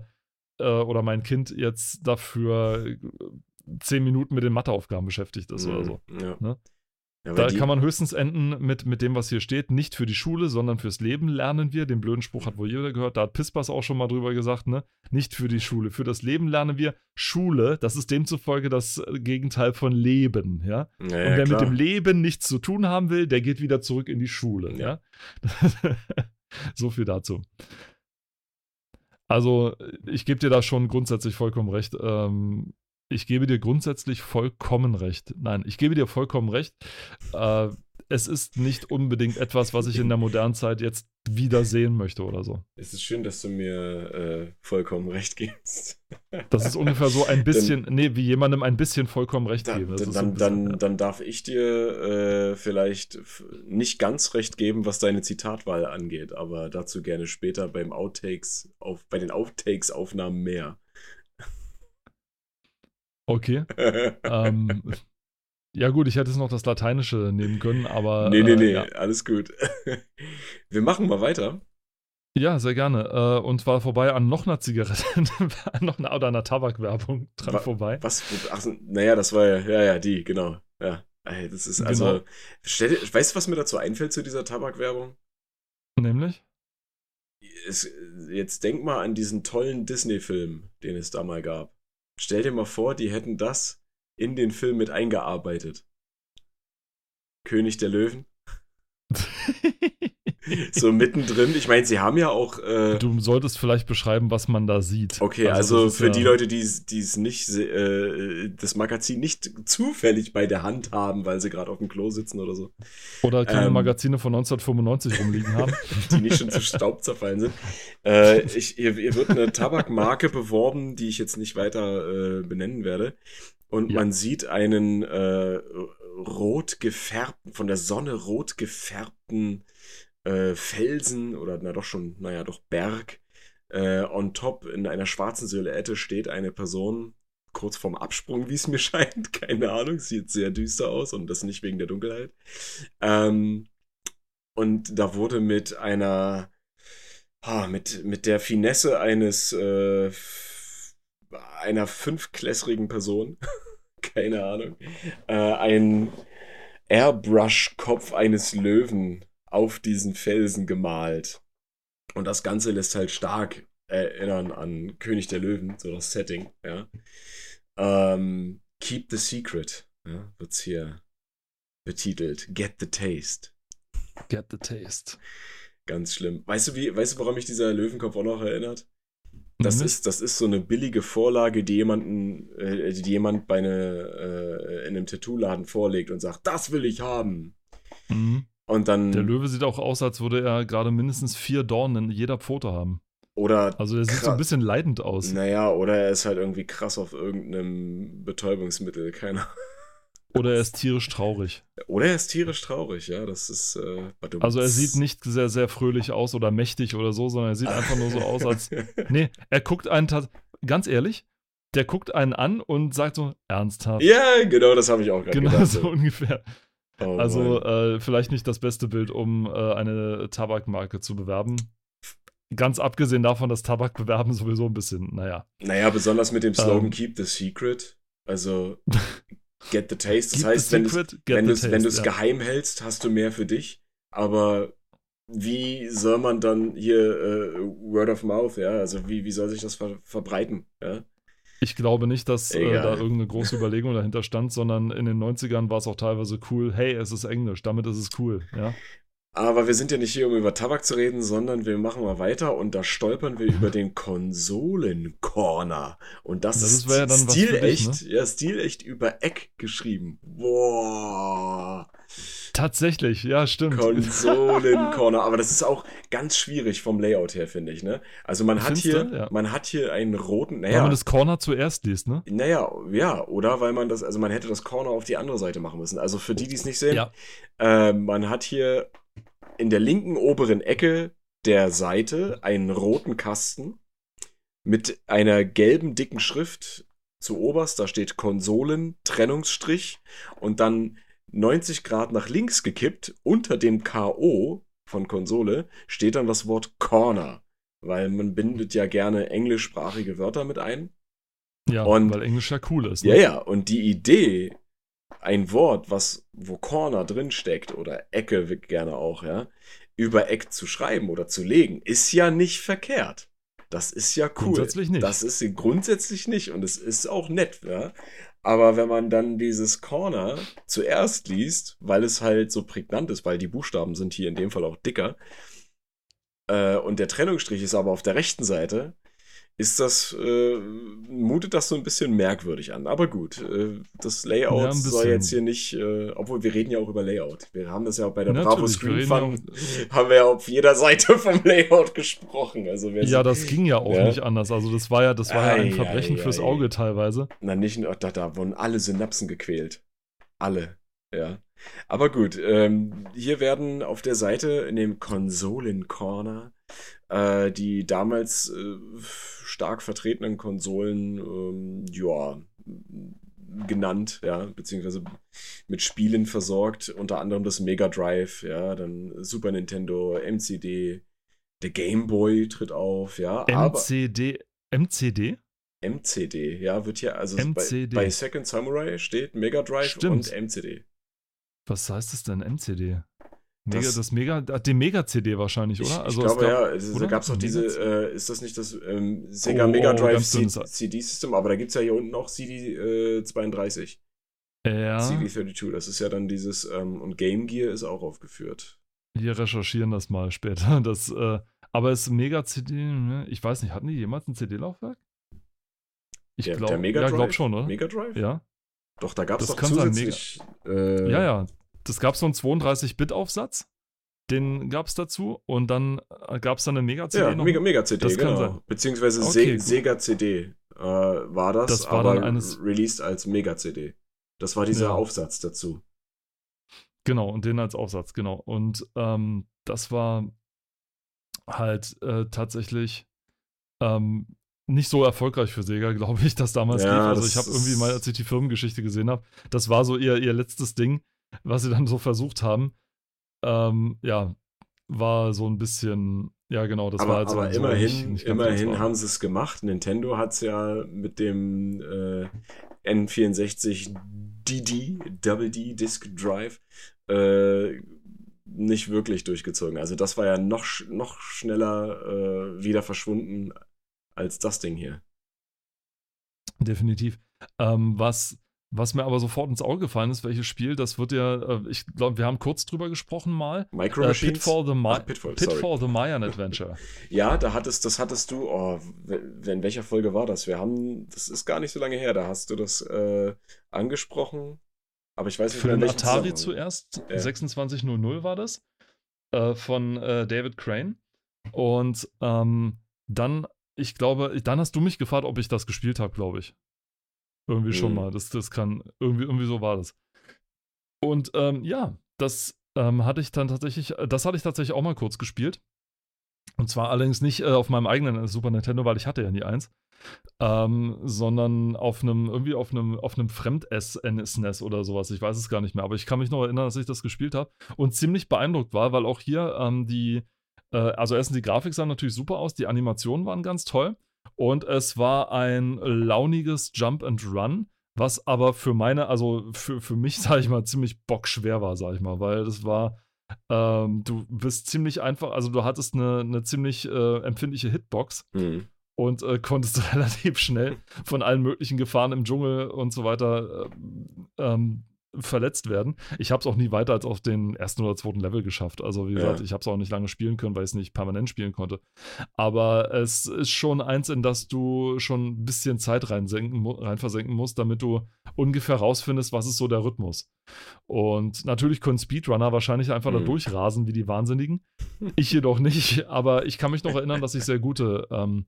äh, oder mein Kind jetzt dafür 10 Minuten mit den Matheaufgaben beschäftigt ist mhm, oder so. Ja. Ne? Ja, da kann man höchstens enden mit, mit dem, was hier steht. Nicht für die Schule, sondern fürs Leben lernen wir. Den blöden Spruch hat wohl jeder gehört. Da hat Pispas auch schon mal drüber gesagt, ne? Nicht für die Schule. Für das Leben lernen wir. Schule, das ist demzufolge das Gegenteil von Leben, ja. ja Und wer klar. mit dem Leben nichts zu tun haben will, der geht wieder zurück in die Schule, ja. ja? so viel dazu. Also, ich gebe dir da schon grundsätzlich vollkommen recht. Ähm, ich gebe dir grundsätzlich vollkommen recht. Nein, ich gebe dir vollkommen recht. Äh, es ist nicht unbedingt etwas, was ich in der modernen Zeit jetzt wieder sehen möchte oder so. Es ist schön, dass du mir äh, vollkommen recht gibst. Das ist ungefähr so ein bisschen, dann, nee, wie jemandem ein bisschen vollkommen recht geben. dann, dann, bisschen, ja. dann, darf ich dir äh, vielleicht nicht ganz recht geben, was deine Zitatwahl angeht, aber dazu gerne später beim Outtakes, auf, bei den Outtakes-Aufnahmen mehr. Okay. ähm, ja, gut, ich hätte es noch das Lateinische nehmen können, aber. Nee, nee, nee, äh, ja. alles gut. Wir machen mal weiter. Ja, sehr gerne. Äh, und zwar vorbei an noch einer Zigarette, noch einer oder einer Tabakwerbung dran Wa vorbei. Was? Ach, naja, das war ja, ja, ja, die, genau. Ja. Das ist also. Genau. Stell, weißt du, was mir dazu einfällt zu dieser Tabakwerbung? Nämlich? Es, jetzt denk mal an diesen tollen Disney-Film, den es da mal gab. Stell dir mal vor, die hätten das in den Film mit eingearbeitet. König der Löwen. so mittendrin. Ich meine, sie haben ja auch. Äh, du solltest vielleicht beschreiben, was man da sieht. Okay, also, also für ja die Leute, die es nicht, äh, das Magazin nicht zufällig bei der Hand haben, weil sie gerade auf dem Klo sitzen oder so. Oder keine ähm, Magazine von 1995 rumliegen haben. die nicht schon zu Staub zerfallen sind. Äh, ich, hier, hier, wird eine Tabakmarke beworben, die ich jetzt nicht weiter äh, benennen werde. Und ja. man sieht einen äh, rot gefärbten, von der Sonne rot gefärbten äh, Felsen oder na doch schon, naja, doch Berg. Äh, on top in einer schwarzen Silhouette steht eine Person kurz vorm Absprung, wie es mir scheint. Keine Ahnung, sieht sehr düster aus und das nicht wegen der Dunkelheit. Ähm, und da wurde mit einer ah, mit, mit der Finesse eines äh, einer fünfklässrigen Person, keine Ahnung, äh, ein Airbrush-Kopf eines Löwen auf diesen Felsen gemalt. Und das Ganze lässt halt stark erinnern an König der Löwen, so das Setting, ja. Ähm, Keep the Secret, ja, wird's hier betitelt. Get the Taste. Get the Taste. Ganz schlimm. Weißt du, wie, weißt du, woran mich dieser Löwenkopf auch noch erinnert? Das, mhm. ist, das ist so eine billige Vorlage, die jemanden, äh, die jemand bei eine, äh, in einem Tattoo-Laden vorlegt und sagt, das will ich haben. Mhm. Und dann. Der Löwe sieht auch aus, als würde er gerade mindestens vier Dornen in jeder Pfote haben. Oder. Also, der sieht so ein bisschen leidend aus. Naja, oder er ist halt irgendwie krass auf irgendeinem Betäubungsmittel, keiner. Oder er ist tierisch traurig. Oder er ist tierisch traurig, ja. Das ist. Äh, also er sieht nicht sehr, sehr fröhlich aus oder mächtig oder so, sondern er sieht einfach nur so aus, als. Nee, er guckt einen ganz ehrlich, der guckt einen an und sagt so, ernsthaft. Ja, genau, das habe ich auch gerade Genau, gedacht. so ungefähr. Oh, also äh, vielleicht nicht das beste Bild, um äh, eine Tabakmarke zu bewerben. Ganz abgesehen davon, dass Tabak bewerben sowieso ein bisschen, naja. Naja, besonders mit dem Slogan ähm, Keep the Secret. Also Get the Taste. Das heißt, wenn du es wenn ja. geheim hältst, hast du mehr für dich. Aber wie soll man dann hier äh, Word of Mouth, ja? Also wie, wie soll sich das ver verbreiten, ja? Ich glaube nicht, dass äh, da irgendeine große Überlegung dahinter stand, sondern in den 90ern war es auch teilweise cool, hey, es ist Englisch, damit ist es cool, ja. Aber wir sind ja nicht hier, um über Tabak zu reden, sondern wir machen mal weiter und da stolpern wir über den Konsolen-Corner. Und das, das ist ja stilecht, ne? ja, stilecht über Eck geschrieben. Boah. Tatsächlich, ja, stimmt. Konsolen-Corner. Aber das ist auch ganz schwierig vom Layout her, finde ich, ne? Also man hat hier, ja. man hat hier einen roten, naja. Weil man das Corner zuerst liest, ne? Naja, ja, oder weil man das, also man hätte das Corner auf die andere Seite machen müssen. Also für die, die es nicht sehen, ja. äh, man hat hier in der linken oberen Ecke der Seite einen roten Kasten mit einer gelben dicken Schrift zu oberst. Da steht Konsolen, Trennungsstrich und dann 90 Grad nach links gekippt. Unter dem KO von Konsole steht dann das Wort Corner, weil man bindet ja gerne englischsprachige Wörter mit ein. Ja, und, weil Englisch ja cool ist. Ne? Ja, ja, und die Idee ein Wort, was, wo Corner drin steckt oder Ecke gerne auch, ja, über Eck zu schreiben oder zu legen, ist ja nicht verkehrt. Das ist ja cool. Grundsätzlich nicht. Das ist grundsätzlich nicht und es ist auch nett, ja. Aber wenn man dann dieses Corner zuerst liest, weil es halt so prägnant ist, weil die Buchstaben sind hier in dem Fall auch dicker, äh, und der Trennungsstrich ist aber auf der rechten Seite, ist das, äh, mutet das so ein bisschen merkwürdig an. Aber gut, äh, das Layout ja, soll jetzt hier nicht, äh, obwohl wir reden ja auch über Layout. Wir haben das ja auch bei der Natürlich, Bravo Screen Fun, haben wir ja auf jeder Seite vom Layout gesprochen. Also ja, das ging ja auch ja. nicht anders. Also das war ja, das war ja ein Verbrechen ei, fürs Auge teilweise. Na, nicht, da, da wurden alle Synapsen gequält. Alle, ja. Aber gut, ähm, hier werden auf der Seite in dem Konsolen-Corner äh, die damals äh, stark vertretenen Konsolen, ähm, ja, genannt, ja, beziehungsweise mit Spielen versorgt, unter anderem das Mega Drive, ja, dann Super Nintendo, MCD, der Game Boy tritt auf, ja. MCD, MCD? MCD, ja, wird hier, also bei, bei, Second Samurai steht Mega Drive Stimmt. und MCD. Was heißt das denn, MCD? Mega, das, das Mega, die Mega-CD wahrscheinlich, oder? Ich, also ich glaube, gab, ja, also, da gab es auch diese, äh, ist das nicht das ähm, Sega oh, Mega Drive CD-System, aber da gibt es ja hier unten noch CD32. Äh, ja. CD32, das ist ja dann dieses, ähm, und Game Gear ist auch aufgeführt. Wir recherchieren das mal später. Das, äh, aber ist Mega-CD, ne? ich weiß nicht, hatten die jemals ein CD-Laufwerk? Ich glaube ja, glaub schon, oder? Mega Drive? Ja. Doch, da gab es doch zusätzlich. Äh, ja, ja, das gab so einen 32-Bit-Aufsatz. Den gab es dazu und dann äh, gab es dann eine Mega-CD. Ja, Mega, Mega das genau. Beziehungsweise okay, Se Sega CD äh, war das, das war aber eines... released als Mega-CD. Das war dieser ja. Aufsatz dazu. Genau, und den als Aufsatz, genau. Und ähm, das war halt äh, tatsächlich ähm, nicht so erfolgreich für Sega, glaube ich, das damals ja, lief. Also ich habe irgendwie mal, als ich die Firmengeschichte gesehen habe, das war so ihr, ihr letztes Ding was sie dann so versucht haben, ähm, ja, war so ein bisschen Ja, genau, das aber, war halt aber so immerhin, nicht, nicht immerhin haben sie es gemacht. Nintendo hat es ja mit dem äh, N64 DD, Double D Disk Drive, äh, nicht wirklich durchgezogen. Also das war ja noch, noch schneller äh, wieder verschwunden als das Ding hier. Definitiv. Ähm, was, was mir aber sofort ins Auge gefallen ist, welches Spiel, das wird ja, äh, ich glaube, wir haben kurz drüber gesprochen mal. Micro Äh, Machines? Pitfall the, Ach, Pitfall. Pitfall the Mayan Adventure. Ja, da hattest, das hattest du, oh, in welcher Folge war das? Wir haben, das ist gar nicht so lange her, da hast du das äh, angesprochen, aber ich weiß nicht Für den Atari zuerst, Ja. 2600 war das, äh, von äh, David Crane. Und ähm, dann, ich glaube, dann hast du mich gefragt, ob ich das gespielt habe, glaube ich. Irgendwie schon Hm. mal. Das, das kann, irgendwie, irgendwie so war das. Und ähm, ja, das ähm, hatte ich dann tatsächlich, das hatte ich tatsächlich auch mal kurz gespielt. Und zwar allerdings nicht äh, auf meinem eigenen Super Nintendo, weil ich hatte ja nie eins, ähm, sondern auf einem, irgendwie auf einem, auf einem Fremd-SNES oder sowas. Ich weiß es gar nicht mehr, aber ich kann mich noch erinnern, dass ich das gespielt habe und ziemlich beeindruckt war, weil auch hier ähm, die, äh, also erstens die Grafik sah natürlich super aus, die Animationen waren ganz toll und es war ein launiges Jump and Run, was aber für meine, also für, für mich, sage ich mal, ziemlich bockschwer war, sage ich mal, weil das war, ähm, du bist ziemlich einfach, also du hattest eine, eine ziemlich äh, empfindliche Hitbox Hm. und äh, konntest relativ schnell von allen möglichen Gefahren im Dschungel und so weiter äh, ähm, verletzt werden. Ich habe es auch nie weiter als auf den ersten oder zweiten Level geschafft. Also wie Ja. gesagt, ich habe es auch nicht lange spielen können, weil ich es nicht permanent spielen konnte. Aber es ist schon eins, in das du schon ein bisschen Zeit reinsenken, rein versenken musst, damit du ungefähr rausfindest, was ist so der Rhythmus. Und natürlich können Speedrunner wahrscheinlich einfach da Mhm. durchrasen wie die Wahnsinnigen. Ich jedoch nicht, aber ich kann mich noch erinnern, dass ich sehr gute ähm,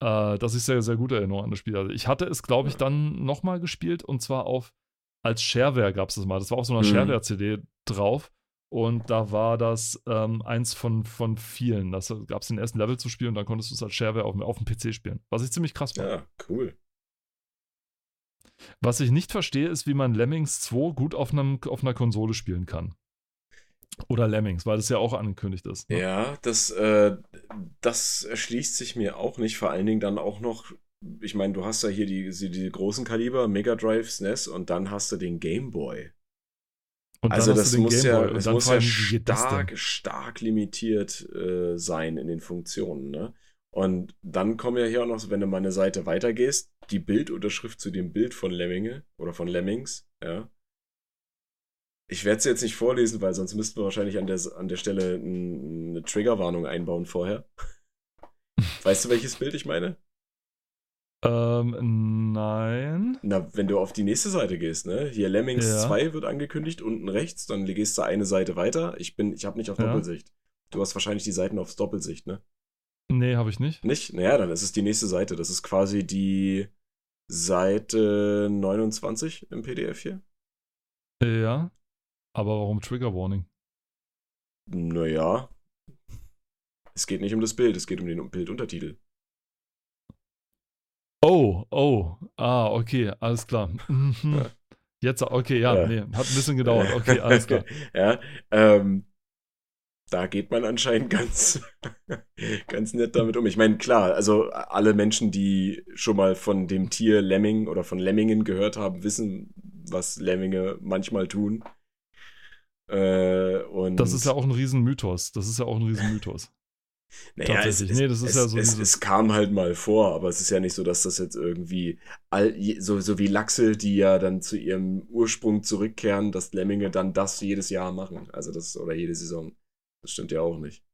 äh, dass ich sehr, sehr gute Erinnerungen an das Spiel hatte. Ich hatte es, glaube ich, dann nochmal gespielt und zwar auf, als Shareware gab es das mal. Das war auf so einer Mhm. Shareware-CD drauf und da war das ähm, eins von, von vielen. Das gab es den ersten Level zu spielen und dann konntest du es als Shareware auf, dem- auf dem PC spielen. Was ich ziemlich krass fand. Ja, cool. Was ich nicht verstehe, ist, wie man Lemmings 2 gut auf, einem, auf einer Konsole spielen kann. Oder Lemmings, weil das ja auch angekündigt ist. ne? Ja, das, äh, das erschließt sich mir auch nicht. Vor allen Dingen dann auch noch, ich meine, du hast ja hier die, die, die großen Kaliber, Mega Drive, SNES und dann hast du den Game Boy. Und Also das muss ja, das muss ja stark, stark limitiert äh, sein in den Funktionen, ne? Und dann kommen ja hier auch noch, wenn du mal eine Seite weitergehst, die Bildunterschrift zu dem Bild von Lemminge oder von Lemmings, ja. Ich werde es jetzt nicht vorlesen, weil sonst müssten wir wahrscheinlich an der, an der Stelle eine Triggerwarnung einbauen vorher. Weißt du, welches Bild ich meine? Ähm, nein. Na, wenn du auf die nächste Seite gehst, ne? Hier Lemmings Ja. 2 wird angekündigt, unten rechts, dann gehst du eine Seite weiter. Ich bin, ich habe nicht auf Ja. Doppelsicht. Du hast wahrscheinlich die Seiten aufs Doppelsicht, ne? Nee, habe ich nicht. Nicht? Naja, dann ist es die nächste Seite. Das ist quasi die Seite 29 im PDF hier. Ja. Aber warum Trigger Warning? Naja. Es geht nicht um das Bild, es geht um den Bilduntertitel. Oh, oh. Ah, okay, alles klar. Mhm. Jetzt, okay, ja, Ja. nee, hat ein bisschen gedauert. Okay, alles klar. ja, ähm, da geht man anscheinend ganz, ganz nett damit um. Ich meine, klar, also alle Menschen, die schon mal von dem Tier Lemming oder von Lemmingen gehört haben, wissen, was Lemminge manchmal tun. Äh, und Das ist ja auch ein Riesenmythos. Das ist ja auch ein Riesenmythos. Naja, es, tatsächlich. es, Nee, das ist es, ja so es, es kam halt mal vor, aber es ist ja nicht so, dass das jetzt irgendwie all, so, so wie Lachse, die ja dann zu ihrem Ursprung zurückkehren, dass Lemminge dann das jedes Jahr machen. Also das oder jede Saison. Das stimmt ja auch nicht.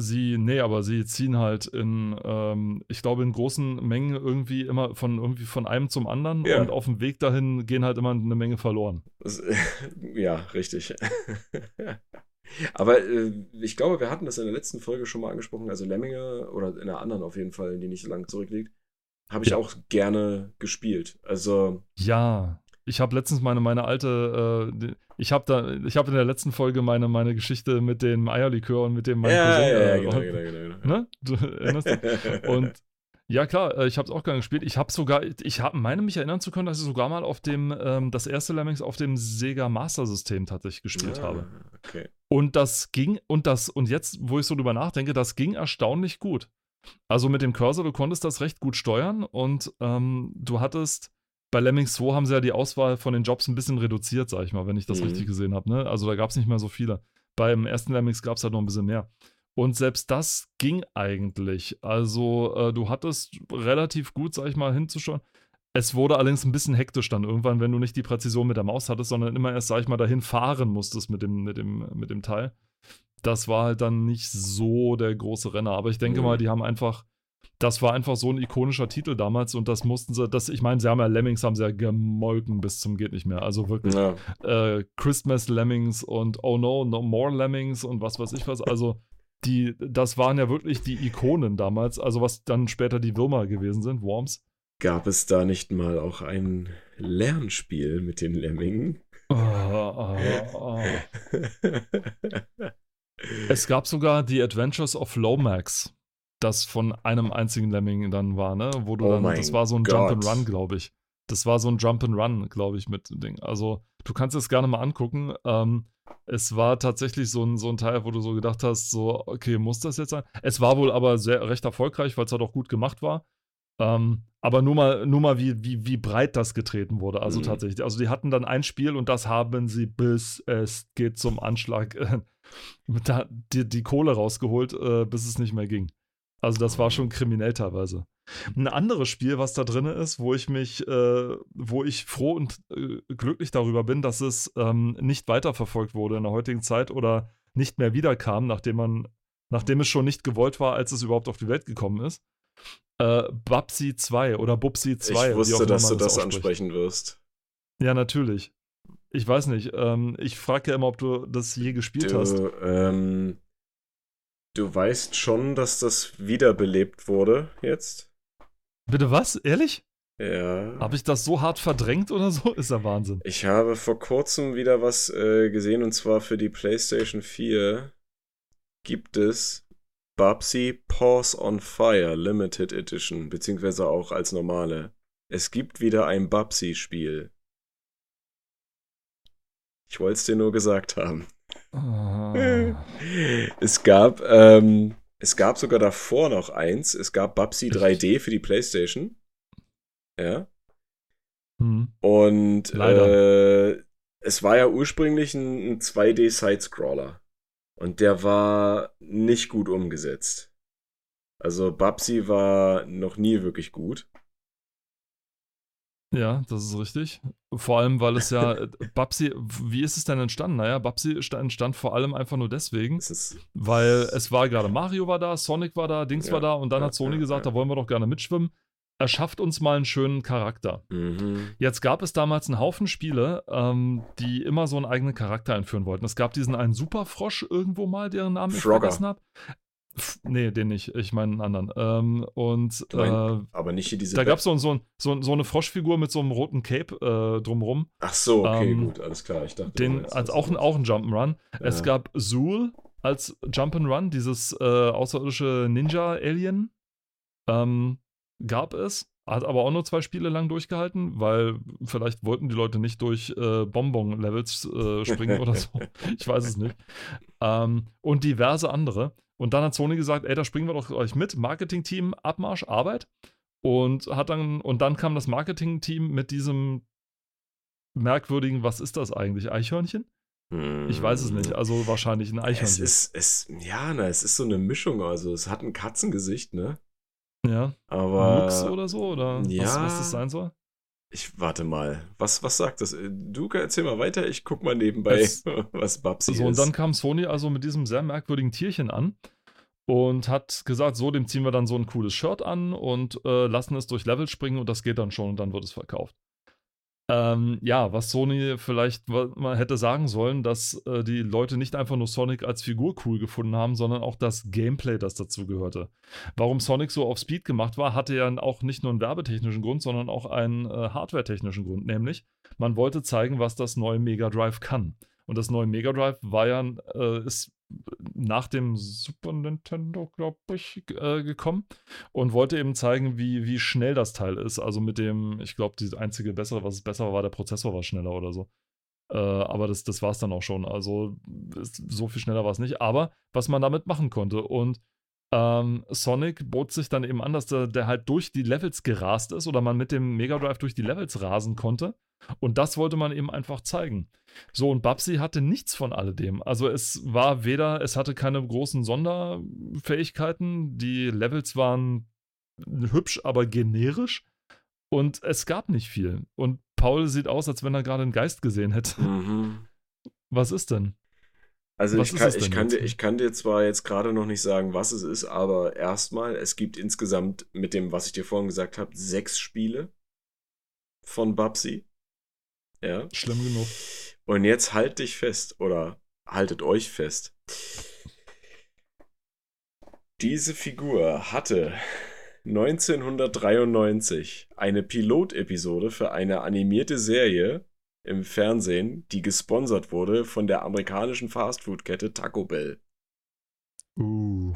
Sie, nee, aber sie ziehen halt in, ähm, ich glaube, in großen Mengen irgendwie immer von irgendwie von einem zum anderen Ja. und auf dem Weg dahin gehen halt immer eine Menge verloren. Das, ja, richtig. Aber äh, ich glaube, wir hatten das in der letzten Folge schon mal angesprochen. Also Lemminge oder in der anderen auf jeden Fall, die nicht so lang zurückliegt, habe ich Ja. auch gerne gespielt. Also Ja, ich habe letztens meine, meine alte, äh, ich habe da, ich habe in der letzten Folge meine, meine Geschichte mit dem Eierlikör und mit dem mein ja, Cousin, ja, ja, äh, genau, genau, genau. genau. ne? Du erinnerst dich? Und ja, klar, äh, ich habe es auch gerne gespielt. Ich habe sogar, ich hab, meine mich erinnern zu können, dass ich sogar mal auf dem, ähm, das erste Lemmings auf dem Sega Master System tatsächlich gespielt Ah, habe. Okay. Und das ging, und das, und jetzt, wo ich so drüber nachdenke, das ging erstaunlich gut. Also mit dem Cursor, du konntest das recht gut steuern und ähm, du hattest, bei Lemmings 2 haben sie ja die Auswahl von den Jobs ein bisschen reduziert, sag ich mal, wenn ich das mhm. richtig gesehen habe. Ne? Also da gab es nicht mehr so viele. Beim ersten Lemmings gab es halt noch ein bisschen mehr. Und selbst das ging eigentlich. Also äh, du hattest relativ gut, sag ich mal, hinzuschauen. Es wurde allerdings ein bisschen hektisch dann irgendwann, wenn du nicht die Präzision mit der Maus hattest, sondern immer erst, sag ich mal, dahin fahren musstest mit dem, mit dem, mit dem Teil. Das war halt dann nicht so der große Renner. Aber ich denke mhm. mal, die haben einfach, das war einfach so ein ikonischer Titel damals und das mussten sie, das, ich meine, sie haben ja Lemmings haben sie ja gemolken bis zum geht nicht mehr. Also wirklich ja. äh, Christmas Lemmings und Oh no, no more Lemmings und was weiß ich was. Also die, das waren ja wirklich die Ikonen damals, also was dann später die Würmer gewesen sind, Worms. Gab es da nicht mal auch ein Lernspiel mit den Lemmingen? Oh, oh, oh. es gab sogar die Adventures of Lomax, das von einem einzigen Lemming dann war, ne? Wo du oh dann, das war so ein Gott. Jump and Run, glaube ich. Das war so ein Jump and Run, glaube ich, mit dem Ding. Also, du kannst es gerne mal angucken. Ähm, es war tatsächlich so ein, so ein Teil, wo du so gedacht hast, so, okay, muss das jetzt sein? Es war wohl aber sehr recht erfolgreich, weil es halt auch gut gemacht war. Ähm, aber nur mal, nur mal wie, wie, wie breit das getreten wurde. Also mhm. tatsächlich. Also die hatten dann ein Spiel und das haben sie bis es geht zum Anschlag äh, die, die Kohle rausgeholt, äh, bis es nicht mehr ging. Also das war schon kriminell teilweise. Ein anderes Spiel, was da drin ist, wo ich mich, äh, wo ich froh und äh, glücklich darüber bin, dass es ähm, nicht weiterverfolgt wurde in der heutigen Zeit oder nicht mehr wiederkam, nachdem man, nachdem es schon nicht gewollt war, als es überhaupt auf die Welt gekommen ist. Äh, Babsi 2 oder Bubsi 2. Ich wusste, dass du das, das ansprechen wirst. Ja, natürlich. Ich weiß nicht. Ähm, ich frage ja immer, ob du das je gespielt du, hast. Ähm, du weißt schon, dass das wiederbelebt wurde jetzt? Bitte was? Ehrlich? Ja. Habe ich das so hart verdrängt oder so? Ist ja Wahnsinn. Ich habe vor kurzem wieder was äh, gesehen und zwar für die PlayStation 4 gibt es Babsy Pause on Fire Limited Edition, beziehungsweise auch als normale. Es gibt wieder ein Babsy-Spiel. Ich wollte es dir nur gesagt haben. Oh. Es gab, ähm, es gab sogar davor noch eins. Es gab Babsy 3D für die PlayStation. Ja. Hm. Und äh, es war ja ursprünglich ein, ein 2D-Sidescroller. Und der war nicht gut umgesetzt. Also Babsy war noch nie wirklich gut. Ja, das ist richtig. Vor allem, weil es ja, äh, Babsi, wie ist es denn entstanden? Naja, Babsi entstand vor allem einfach nur deswegen, weil es war gerade Mario war da, Sonic war da, Dings ja, war da und dann ja, hat Sony ja, gesagt, da wollen wir doch gerne mitschwimmen. Erschafft uns mal einen schönen Charakter. Mhm. Jetzt gab es damals einen Haufen Spiele, ähm, die immer so einen eigenen Charakter einführen wollten. Es gab diesen einen Superfrosch irgendwo mal, deren Namen ich Frogger. vergessen habe. Nee, den nicht. Ich meine einen anderen. Ähm, und mein, äh, aber nicht hier diese. Da gab es so, so, so, so eine Froschfigur mit so einem roten Cape äh, drumrum. Ach so, okay, ähm, gut, alles klar. Ich dachte, den, als auch, ein, auch ein Jump'n'Run. Ja. Es gab Zool als Jump'n'Run, dieses äh, außerirdische Ninja-Alien. Ähm, gab es. Hat aber auch nur zwei Spiele lang durchgehalten, weil vielleicht wollten die Leute nicht durch äh, Bonbon-Levels äh, springen oder so. Ich weiß es nicht. Ähm, und diverse andere. Und dann hat Sony gesagt, ey, da springen wir doch euch mit. Marketing-Team, Abmarsch, Arbeit. Und hat dann, und dann kam das Marketing-Team mit diesem merkwürdigen, was ist das eigentlich? Eichhörnchen? Ich weiß es nicht, also wahrscheinlich ein Eichhörnchen. Es ist, es, ja, na, es ist so eine Mischung, also es hat ein Katzengesicht, ne? Ja. Aber. Lux oder so, oder ja, was, was das sein soll? Ich warte mal. Was, was sagt das? Du erzähl mal weiter, ich guck mal nebenbei, es, was Babsi so, ist. Und dann kam Sony also mit diesem sehr merkwürdigen Tierchen an und hat gesagt, so, dem ziehen wir dann so ein cooles Shirt an und äh, lassen es durch Level springen und das geht dann schon und dann wird es verkauft. Ähm, ja, was Sony vielleicht mal hätte sagen sollen, dass äh, die Leute nicht einfach nur Sonic als Figur cool gefunden haben, sondern auch das Gameplay, das dazu gehörte. Warum Sonic so auf Speed gemacht war, hatte ja auch nicht nur einen werbetechnischen Grund, sondern auch einen äh, hardwaretechnischen Grund, nämlich man wollte zeigen, was das neue Mega Drive kann. Und das neue Mega Drive war ja, äh, ist nach dem Super Nintendo, glaube ich, äh, gekommen und wollte eben zeigen, wie, wie schnell das Teil ist. Also mit dem, ich glaube, die einzige bessere, was es besser war, der Prozessor war schneller oder so. Äh, aber das, das war es dann auch schon. Also so viel schneller war es nicht. Aber was man damit machen konnte. Und ähm, Sonic bot sich dann eben an, dass der, der halt durch die Levels gerast ist oder man mit dem Mega Drive durch die Levels rasen konnte. Und das wollte man eben einfach zeigen. So, und Babsi hatte nichts von alledem. Also es war weder, es hatte keine großen Sonderfähigkeiten, die Levels waren hübsch, aber generisch. Und es gab nicht viel. Und Paul sieht aus, als wenn er gerade einen Geist gesehen hätte. Mhm. Was ist denn? Also ich kann, ich, kann dir, ich kann dir zwar jetzt gerade noch nicht sagen, was es ist, aber erstmal, es gibt insgesamt mit dem, was ich dir vorhin gesagt habe, sechs Spiele von Babsi. Ja. Schlimm genug. Und jetzt halt dich fest oder haltet euch fest. Diese Figur hatte 1993 eine Pilotepisode für eine animierte Serie im Fernsehen, die gesponsert wurde von der amerikanischen Fastfood-Kette Taco Bell. Uh.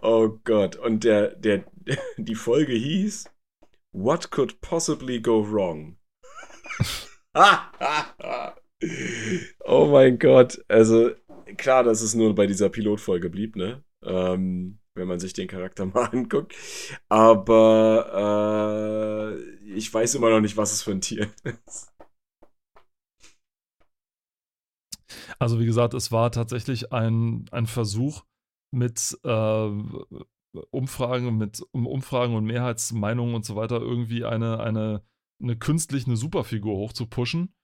Oh Gott, und der, der, die Folge hieß What could possibly go wrong? oh mein Gott, also klar, dass es nur bei dieser Pilotfolge blieb, ne? Ähm, wenn man sich den Charakter mal anguckt. Aber äh, ich weiß immer noch nicht, was es für ein Tier ist. Also wie gesagt, es war tatsächlich ein, ein Versuch mit äh, Umfragen, mit um Umfragen und Mehrheitsmeinungen und so weiter irgendwie eine, eine, eine künstlich eine Superfigur hochzupuschen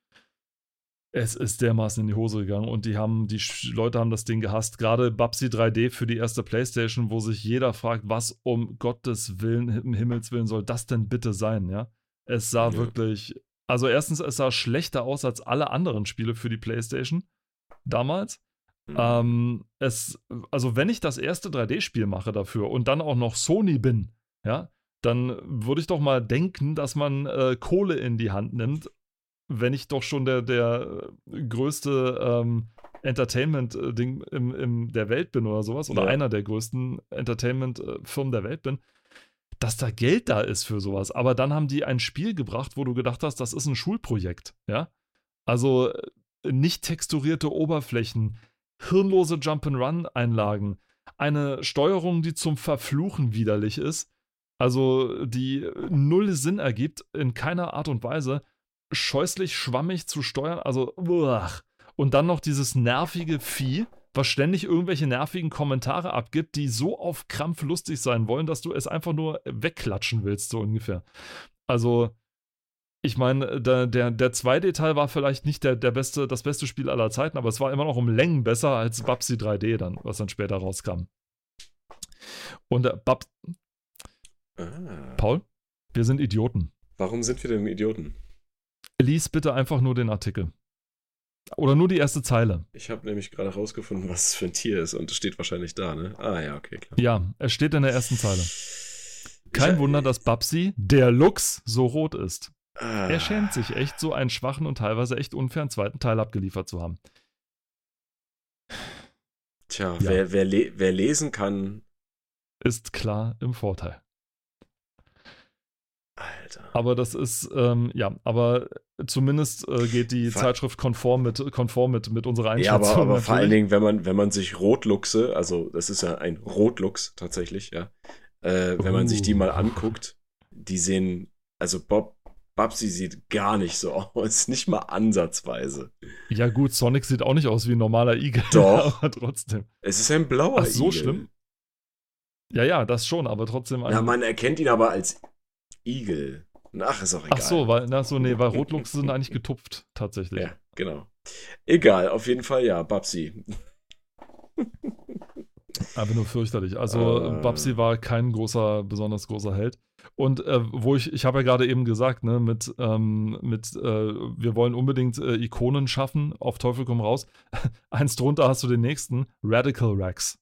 es ist dermaßen in die Hose gegangen und die haben, die Leute haben das Ding gehasst. Gerade Babsi 3D für die erste Playstation, wo sich jeder fragt, was um Gottes Willen, im Himmels Willen soll das denn bitte sein, ja? Es sah ja. wirklich, also erstens, es sah schlechter aus als alle anderen Spiele für die Playstation damals. Mhm. Ähm, es, also wenn ich das erste 3D-Spiel mache dafür und dann auch noch Sony bin, ja, dann würde ich doch mal denken, dass man äh, Kohle in die Hand nimmt wenn ich doch schon der, der größte ähm, Entertainment-Ding im, im, der Welt bin oder sowas, oder ja. einer der größten Entertainment-Firmen der Welt bin, dass da Geld da ist für sowas. Aber dann haben die ein Spiel gebracht, wo du gedacht hast, das ist ein Schulprojekt, ja. Also äh, nicht texturierte Oberflächen, hirnlose Jump-and-Run-Einlagen, eine Steuerung, die zum Verfluchen widerlich ist, also die null Sinn ergibt, in keiner Art und Weise scheußlich schwammig zu steuern. Also, uah. und dann noch dieses nervige Vieh, was ständig irgendwelche nervigen Kommentare abgibt, die so auf Krampf lustig sein wollen, dass du es einfach nur wegklatschen willst, so ungefähr. Also, ich meine, der, der, der 2D-Teil war vielleicht nicht der, der beste, das beste Spiel aller Zeiten, aber es war immer noch um Längen besser als Babsi 3D dann, was dann später rauskam. Und äh, Bab. Ah. Paul, wir sind Idioten. Warum sind wir denn Idioten? Lies bitte einfach nur den Artikel. Oder nur die erste Zeile. Ich habe nämlich gerade herausgefunden, was es für ein Tier ist und es steht wahrscheinlich da, ne? Ah ja, okay, klar. Ja, es steht in der ersten Zeile. Kein Wunder, dass Babsi, der Lux, so rot ist. Ah. Er schämt sich echt, so einen schwachen und teilweise echt unfairen zweiten Teil abgeliefert zu haben. Tja, ja. wer, wer, le wer lesen kann, ist klar im Vorteil. Alter. Aber das ist, ähm, ja, aber zumindest äh, geht die Ver Zeitschrift konform mit, konform mit, mit unserer Einschätzung. Ja, aber, aber vor allen Dingen, wenn man, wenn man sich Rotluchse, also das ist ja ein Rotlux tatsächlich, ja, äh, wenn uh. man sich die mal oh. anguckt, die sehen, also Bob, Babsi sieht gar nicht so aus, nicht mal ansatzweise. Ja gut, Sonic sieht auch nicht aus wie ein normaler Igel. Doch. aber trotzdem. Es ist ein blauer Ach, so Igel. schlimm? Ja, ja, das schon, aber trotzdem. Ja, man erkennt ihn aber als Igel. Ach, ist auch egal. Ach so, weil, na, so, nee, weil Rotluchse sind eigentlich getupft, tatsächlich. Ja, genau. Egal, auf jeden Fall ja, Babsi. Aber nur fürchterlich. Also, äh. Babsi war kein großer, besonders großer Held. Und äh, wo ich, ich habe ja gerade eben gesagt, ne, mit, ähm, mit äh, wir wollen unbedingt äh, Ikonen schaffen, auf Teufel komm raus. Eins drunter hast du den nächsten, Radical Rex.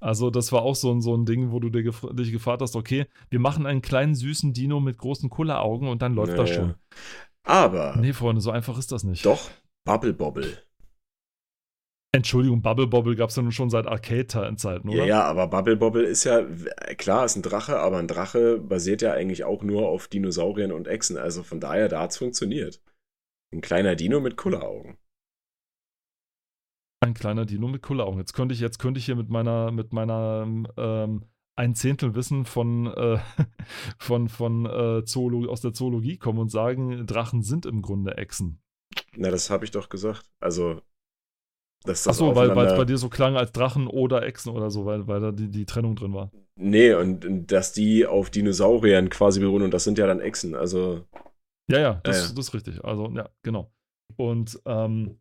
Also, das war auch so ein, so ein Ding, wo du dir gef dich gefragt hast, okay, wir machen einen kleinen süßen Dino mit großen Kulleraugen und dann läuft naja. das schon. Aber. Nee, Freunde, so einfach ist das nicht. Doch, Bubble Bobble. Entschuldigung, Bubble Bobble gab es ja nun schon seit Arcade-Zeiten, oder? Ja, ja, aber Bubble Bobble ist ja, klar, ist ein Drache, aber ein Drache basiert ja eigentlich auch nur auf Dinosauriern und Echsen. Also von daher, da hat es funktioniert. Ein kleiner Dino mit Kulleraugen. Ein kleiner Dino mit Kulleraugen. Jetzt könnte ich, jetzt könnte ich hier mit meiner, mit meiner ähm, ein Zehntel Wissen von, äh, von, von äh, Zoolo aus der Zoologie kommen und sagen, Drachen sind im Grunde Echsen. Na, das habe ich doch gesagt. Also, dass das Achso, weil es bei dir so klang als Drachen oder Echsen oder so, weil, weil da die, die Trennung drin war. Nee, und, und dass die auf Dinosauriern quasi beruhen und das sind ja dann Echsen, also. Ja, ja, das, äh. das ist richtig. Also, ja, genau. Und ähm,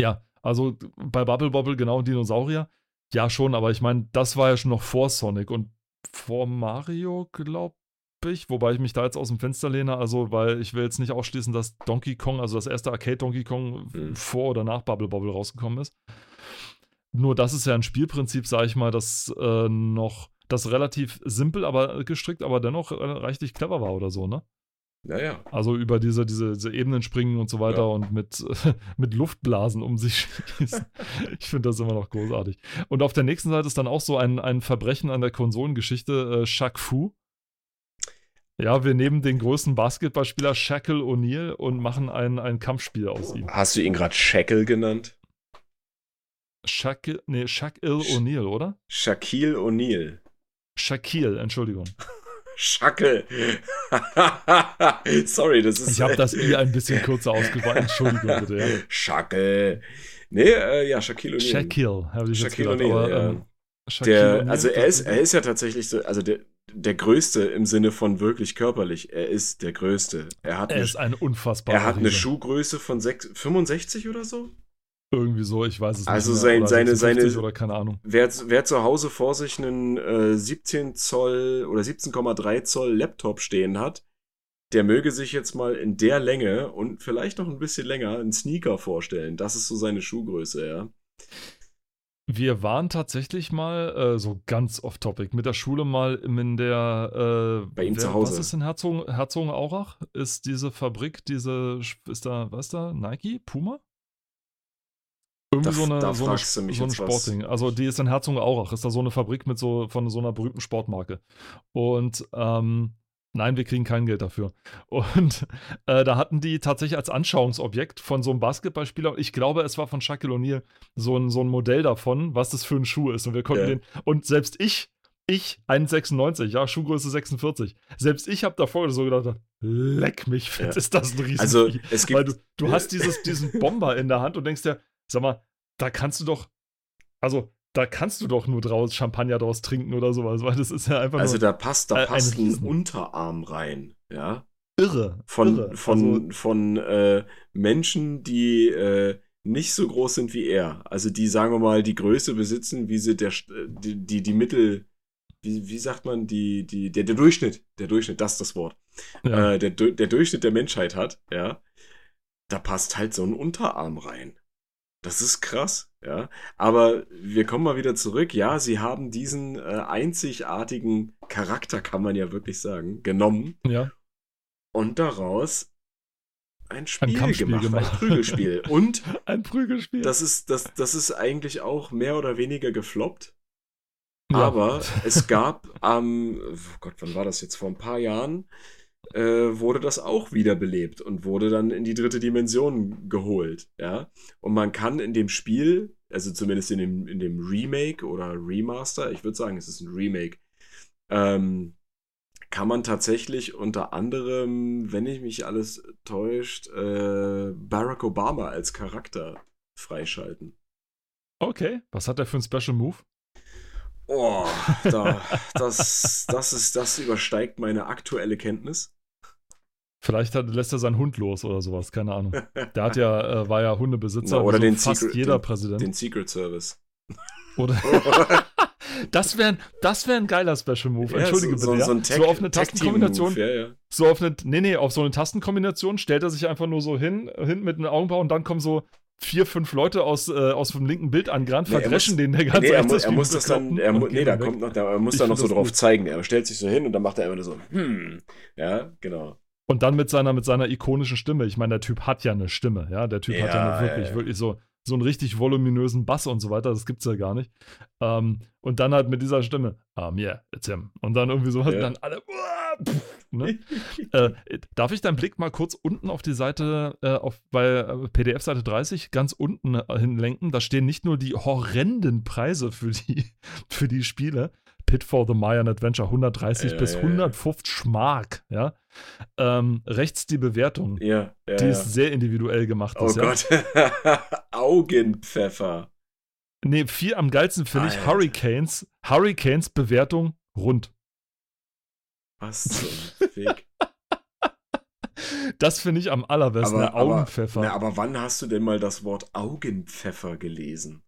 ja, also bei Bubble Bobble genau Dinosaurier. Ja, schon, aber ich meine, das war ja schon noch vor Sonic und vor Mario, glaube ich. Wobei ich mich da jetzt aus dem Fenster lehne, also, weil ich will jetzt nicht ausschließen, dass Donkey Kong, also das erste Arcade Donkey Kong, mhm. vor oder nach Bubble Bobble rausgekommen ist. Nur das ist ja ein Spielprinzip, sage ich mal, das äh, noch, das relativ simpel, aber gestrickt, aber dennoch äh, richtig clever war oder so, ne? Naja. Also über diese, diese, diese Ebenen springen und so weiter ja. und mit, mit Luftblasen um sich schießen. ich finde das immer noch großartig. Und auf der nächsten Seite ist dann auch so ein, ein Verbrechen an der Konsolengeschichte, äh, Shaq Fu. Ja, wir nehmen den größten Basketballspieler Shaquille O'Neal und machen ein, ein Kampfspiel aus ihm. Hast du ihn gerade Shackle genannt? Shaquille, nee, Shaquille O'Neal, oder? Shaquille O'Neal. Shaquille, Entschuldigung. Schackel. Sorry, das ist. Ich habe das I ein bisschen kürzer ausgesprochen. Entschuldigung bitte. Ja. Schackel. Nee, äh, ja, Shaquille O'Neal. Shaquille, habe ich Shaquille O'Neal, ja. Ähm, der, also er ist, er ist ja tatsächlich so, also der, der Größte im Sinne von wirklich körperlich. Er ist der Größte. Er, hat er eine, ist ein unfassbarer Er hat eine Schuhgröße von 6, 65 oder so? Irgendwie so, ich weiß es also nicht. Also sein, seine, seine, oder keine Ahnung. Wer, wer zu Hause vor sich einen äh, 17 Zoll oder 17,3 Zoll Laptop stehen hat, der möge sich jetzt mal in der Länge und vielleicht noch ein bisschen länger einen Sneaker vorstellen. Das ist so seine Schuhgröße, ja. Wir waren tatsächlich mal äh, so ganz off-topic mit der Schule mal in der. Äh, Bei ihm wer, zu Hause. Was ist in Herzogenaurach? Ist diese Fabrik, diese. Ist da, was ist da? Nike? Puma? Irgendwie da, so eine, da so eine, so ein Sportding. Also die ist in Herzogenaurach, ist da so eine Fabrik mit so von so einer berühmten Sportmarke. Und ähm, nein, wir kriegen kein Geld dafür. Und äh, da hatten die tatsächlich als Anschauungsobjekt von so einem Basketballspieler, ich glaube, es war von Shaquille O'Neal, so ein, so ein Modell davon, was das für ein Schuh ist. Und wir konnten ja. den, und selbst ich, ich, 1,96, ja, Schuhgröße 46. Selbst ich habe davor so gedacht, leck mich, fett, ja. ist das ein Riesen. Also, es gibt. Weil du, du hast dieses, diesen Bomber in der Hand und denkst dir, Sag mal, da kannst du doch, also da kannst du doch nur draus Champagner draus trinken oder sowas, weil das ist ja einfach Also da passt, da passt ein, ein Unterarm rein, ja. Irre. Von, irre. von, also, von äh, Menschen, die äh, nicht so groß sind wie er. Also die, sagen wir mal, die Größe besitzen, wie sie der, die, die, die Mittel, wie, wie sagt man, die, die, der, der Durchschnitt, der Durchschnitt, das ist das Wort. Ja. Äh, der, der Durchschnitt der Menschheit hat, ja. Da passt halt so ein Unterarm rein. Das ist krass, ja. Aber wir kommen mal wieder zurück. Ja, sie haben diesen äh, einzigartigen Charakter, kann man ja wirklich sagen, genommen. Ja. Und daraus ein Spiel ein gemacht, gemacht, ein Prügelspiel. Und ein Prügelspiel. Das ist, das, das ist eigentlich auch mehr oder weniger gefloppt. Ja. Aber es gab am, oh Gott, wann war das jetzt? Vor ein paar Jahren äh, wurde das auch wiederbelebt und wurde dann in die dritte Dimension geholt. Ja? Und man kann in dem Spiel, also zumindest in dem, in dem Remake oder Remaster, ich würde sagen, es ist ein Remake, ähm, kann man tatsächlich unter anderem, wenn ich mich alles täuscht, äh, Barack Obama als Charakter freischalten. Okay, was hat er für ein Special Move? Oh, da, das, das, ist, das übersteigt meine aktuelle Kenntnis. Vielleicht hat, lässt er seinen Hund los oder sowas, keine Ahnung. Der hat ja, äh, war ja Hundebesitzer. Na, oder den fast Secret, jeder den, Präsident. Den Secret Service. Oder. das wäre das wär ein geiler Special Move. Entschuldige so, bitte. So, ja. so, so auf eine Tastenkombination. Ja, ja. So auf eine, nee, nee, auf so eine Tastenkombination stellt er sich einfach nur so hin, hin mit einem Augenbrauen und dann kommen so vier, fünf Leute aus, äh, aus dem linken Bild angerannt, nee, verdreschen den der ganze nee, er, mu er muss das dann, er mu nee, da kommt noch, er muss dann noch so drauf zeigen. Er stellt sich so hin und dann macht er immer so, hm, ja, genau. Und dann mit seiner, mit seiner ikonischen Stimme. Ich meine, der Typ hat ja eine Stimme, ja. Der Typ ja, hat ja wirklich, ja, wirklich so, so einen richtig voluminösen Bass und so weiter, das gibt's ja gar nicht. Ähm, und dann halt mit dieser Stimme, um, yeah, it's him. Und dann irgendwie sowas, ja. dann alle, pff, ne? äh, darf ich deinen Blick mal kurz unten auf die Seite, äh, auf, bei äh, PDF-Seite 30, ganz unten äh, hinlenken? Da stehen nicht nur die horrenden Preise für die, für die Spiele, Pitfall the Mayan Adventure 130 ja, bis ja, 150 Schmark, ja. Ähm, rechts die Bewertung. Ja, Die ist sehr individuell gemacht. Oh Gott. Augenpfeffer. Nee, viel am geilsten finde ich Hurricanes. Hurricanes Bewertung rund. Was zum Fick? Das finde ich am allerbesten, aber, Augenpfeffer. Aber, na, aber wann hast du denn mal das Wort Augenpfeffer gelesen?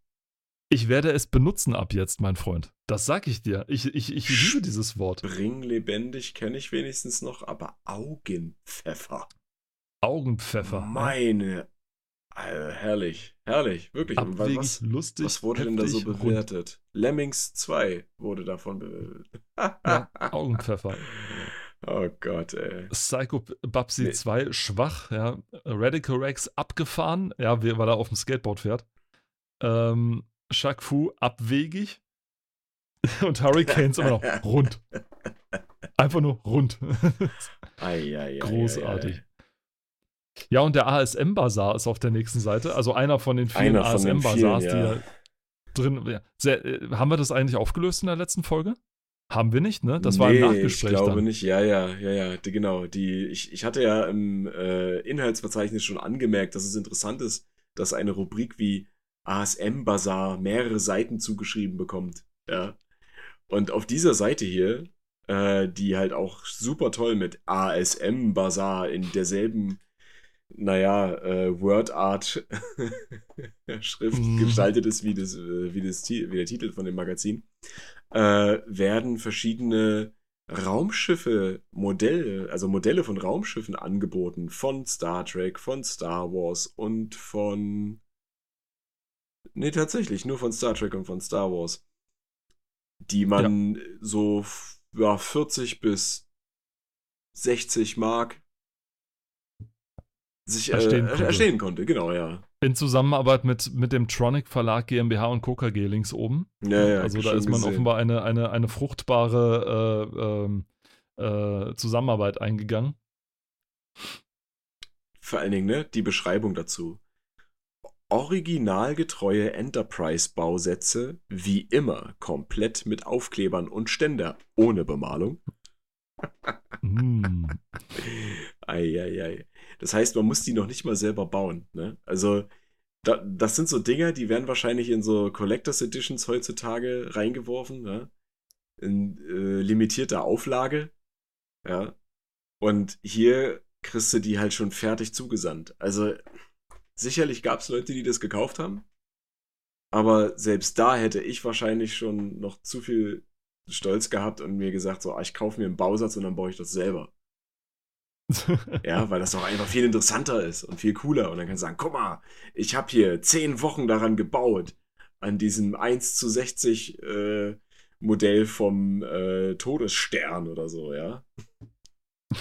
Ich werde es benutzen ab jetzt, mein Freund. Das sag ich dir. Ich, ich, ich liebe dieses Wort. Bring lebendig kenne ich wenigstens noch, aber Augenpfeffer. Augenpfeffer. Meine. Also, herrlich, herrlich, wirklich. Abwegig, was, lustig. Was wurde heftig, denn da so bewertet? Rund. Lemmings 2 wurde davon bewertet. ja, Augenpfeffer. Oh Gott, ey. Psycho Babsy nee. 2 schwach, ja. Radical Rex abgefahren, ja, weil er auf dem Skateboard fährt. Ähm, Shaq Fu abwegig und Hurricanes immer noch rund. Einfach nur rund. ei, ei, Großartig. Ei, ja, und der ASM-Bazar ist auf der nächsten Seite. Also einer von den vielen ASM-Bazars, ja. die da drin. Ja. Sehr, äh, haben wir das eigentlich aufgelöst in der letzten Folge? Haben wir nicht, ne? Das nee, war ein Nachgespräch. Ich glaube dann. nicht, ja, ja, ja, ja, die, genau. Die, ich, ich hatte ja im äh, Inhaltsverzeichnis schon angemerkt, dass es interessant ist, dass eine Rubrik wie ASM-Bazar mehrere Seiten zugeschrieben bekommt. Ja. Und auf dieser Seite hier, äh, die halt auch super toll mit ASM-Bazar in derselben, naja, äh, Word-Art Schrift mhm. gestaltet ist wie, das, äh, wie, das, wie der Titel von dem Magazin, äh, werden verschiedene Raumschiffe, Modelle, also Modelle von Raumschiffen angeboten von Star Trek, von Star Wars und von Nee, tatsächlich, nur von Star Trek und von Star Wars. Die man ja. so ja, 40 bis 60 Mark sich erstehen, äh, konnte. erstehen konnte. Genau, ja. In Zusammenarbeit mit, mit dem Tronic Verlag GmbH und Coca G links oben. Ja, ja, also da ist man gesehen. offenbar eine, eine, eine fruchtbare äh, ähm, äh, Zusammenarbeit eingegangen. Vor allen Dingen, ne, die Beschreibung dazu originalgetreue Enterprise-Bausätze, wie immer komplett mit Aufklebern und Ständer ohne Bemalung. mm. Das heißt, man muss die noch nicht mal selber bauen. Ne? Also, da, das sind so Dinger, die werden wahrscheinlich in so Collectors Editions heutzutage reingeworfen. Ne? In äh, limitierter Auflage. Ja. Und hier kriegst du die halt schon fertig zugesandt. Also, Sicherlich gab es Leute, die das gekauft haben. Aber selbst da hätte ich wahrscheinlich schon noch zu viel Stolz gehabt und mir gesagt, so, ah, ich kaufe mir einen Bausatz und dann baue ich das selber. ja, weil das doch einfach viel interessanter ist und viel cooler. Und dann kannst du sagen, guck mal, ich habe hier zehn Wochen daran gebaut, an diesem 1 zu 60 äh, Modell vom äh, Todesstern oder so, ja.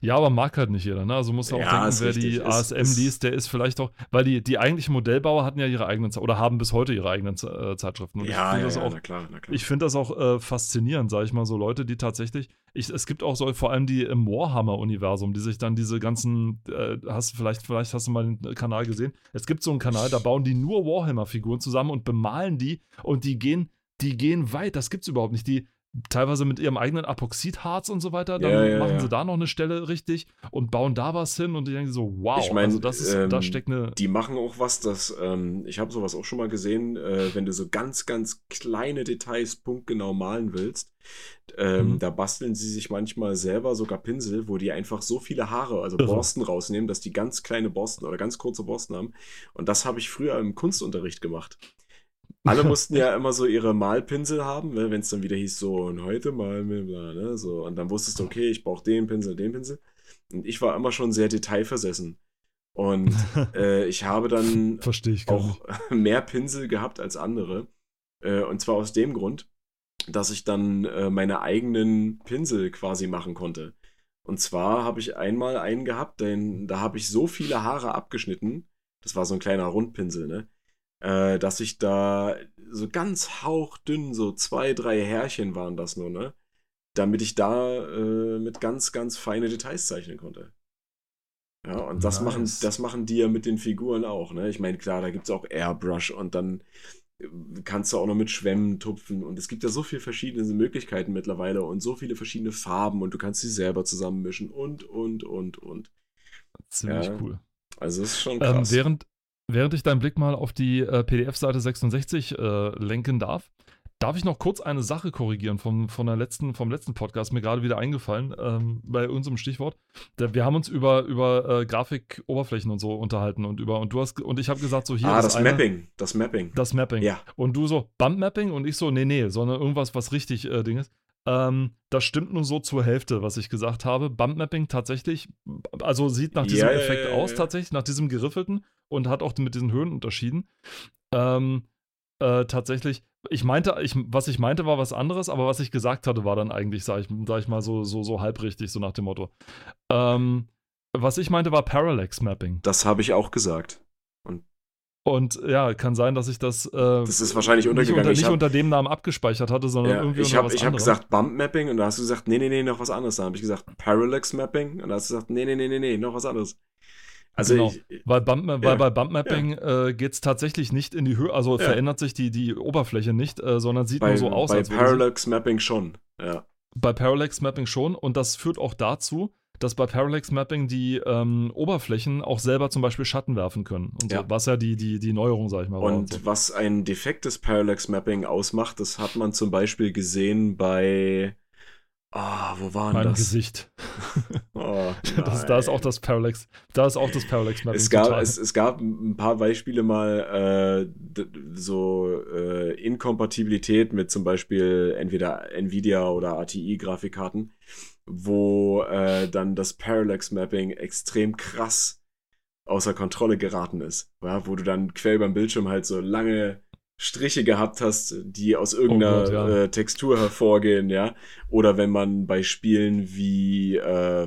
Ja, aber mag halt nicht jeder, ne? Also muss man ja, auch denken, wer richtig. die ASM ist, liest, der ist vielleicht auch, weil die, die eigentlichen Modellbauer hatten ja ihre eigenen oder haben bis heute ihre eigenen äh, Zeitschriften. Und ja, ich ja, das ja, auch, na klar, na klar. Ich finde das auch äh, faszinierend, sage ich mal, so Leute, die tatsächlich, ich, es gibt auch so vor allem die im Warhammer-Universum, die sich dann diese ganzen, äh, hast vielleicht, vielleicht hast du mal den Kanal gesehen. Es gibt so einen Kanal, da bauen die nur Warhammer-Figuren zusammen und bemalen die und die gehen, die gehen weit. Das gibt's überhaupt nicht. Die, teilweise mit ihrem eigenen Apoxidharz und so weiter. Dann ja, ja, machen ja. sie da noch eine Stelle richtig und bauen da was hin und ich denke so, wow, ich mein, also das ist, ähm, da steckt eine. Die machen auch was, das, ähm, ich habe sowas auch schon mal gesehen, äh, wenn du so ganz, ganz kleine Details punktgenau malen willst, ähm, mhm. da basteln sie sich manchmal selber sogar Pinsel, wo die einfach so viele Haare, also Borsten rausnehmen, dass die ganz kleine Borsten oder ganz kurze Borsten haben. Und das habe ich früher im Kunstunterricht gemacht. Alle mussten ja immer so ihre Malpinsel haben, ne, wenn es dann wieder hieß, so, und heute malen wir, bla, ne, so. Und dann wusstest du, okay, ich brauche den Pinsel, den Pinsel. Und ich war immer schon sehr detailversessen. Und äh, ich habe dann ich auch mehr Pinsel gehabt als andere. Äh, und zwar aus dem Grund, dass ich dann äh, meine eigenen Pinsel quasi machen konnte. Und zwar habe ich einmal einen gehabt, denn da habe ich so viele Haare abgeschnitten. Das war so ein kleiner Rundpinsel, ne? Äh, dass ich da so ganz hauchdünn, so zwei, drei Härchen waren das nur, ne? Damit ich da äh, mit ganz, ganz feine Details zeichnen konnte. Ja, und das, nice. machen, das machen die ja mit den Figuren auch, ne? Ich meine, klar, da gibt es auch Airbrush und dann äh, kannst du auch noch mit Schwämmen tupfen und es gibt ja so viele verschiedene Möglichkeiten mittlerweile und so viele verschiedene Farben und du kannst sie selber zusammenmischen und, und, und, und. Ziemlich ja, cool. Also es ist schon Ähm, krass. während, während ich deinen Blick mal auf die äh, PDF-Seite 66 äh, lenken darf, darf ich noch kurz eine Sache korrigieren vom, von der letzten, vom letzten Podcast, mir gerade wieder eingefallen, ähm, bei unserem Stichwort. Wir haben uns über, über äh, Grafikoberflächen und so unterhalten und über, und du hast, und ich habe gesagt, so hier. ah, das eine- Mapping. Das Mapping. Das Mapping. Ja. Und du so, Bump-Mapping? Und ich so, nee, nee, sondern irgendwas, was richtig äh, Ding ist. Ähm, das stimmt nur so zur Hälfte, was ich gesagt habe. Bump-Mapping tatsächlich, also sieht nach diesem ja, Effekt ja, aus, ja. tatsächlich, nach diesem geriffelten und hat auch mit diesen Höhenunterschieden. Ähm, äh, tatsächlich, ich meinte, ich, was ich meinte, war was anderes, aber was ich gesagt hatte, war dann eigentlich, sag ich, sag ich mal, so, so, so halbrichtig, so nach dem Motto. Ähm, was ich meinte, war Parallax Mapping. Das habe ich auch gesagt. Und ja, kann sein, dass ich das, äh, Das ist wahrscheinlich nicht, untergegangen. unter, Ich nicht hab- unter dem Namen abgespeichert hatte, sondern Ja, irgendwie ich unter habe hab gesagt Bump Mapping und da hast du gesagt, nee, nee, nee, noch was anderes. Dann habe ich gesagt Parallax Mapping und da hast du gesagt, nee, nee, nee, nee, nee, noch was anderes. Also Genau. ich, Weil, Bump, Ja. weil bei Bumpmapping äh, geht es tatsächlich nicht in die Höhe, also Ja. verändert sich die, die Oberfläche nicht, äh, sondern sieht bei, nur so aus, bei als Parallax Mapping schon. Ja. bei Parallax Mapping schon. Und das führt auch dazu, dass bei Parallax Mapping die ähm, Oberflächen auch selber zum Beispiel Schatten werfen können. Und so, Ja. was ja die, die, die Neuerung, sag ich mal. Und so. was ein defektes Parallax Mapping ausmacht, das hat man zum Beispiel gesehen bei. Ah, wo war denn Mein das? Gesicht. Oh, Das, da ist auch das Parallax, da ist auch das Parallax Mapping. Es gab, es, es gab ein paar Beispiele mal, äh, so äh, Inkompatibilität mit zum Beispiel entweder Nvidia oder ATI-Grafikkarten, wo äh, dann das Parallax Mapping extrem krass außer Kontrolle geraten ist. Ja? Wo du dann quer über dem Bildschirm halt so lange Striche gehabt hast, die aus irgendeiner Oh Gott, ja. äh, Textur hervorgehen, ja. Oder wenn man bei Spielen wie äh,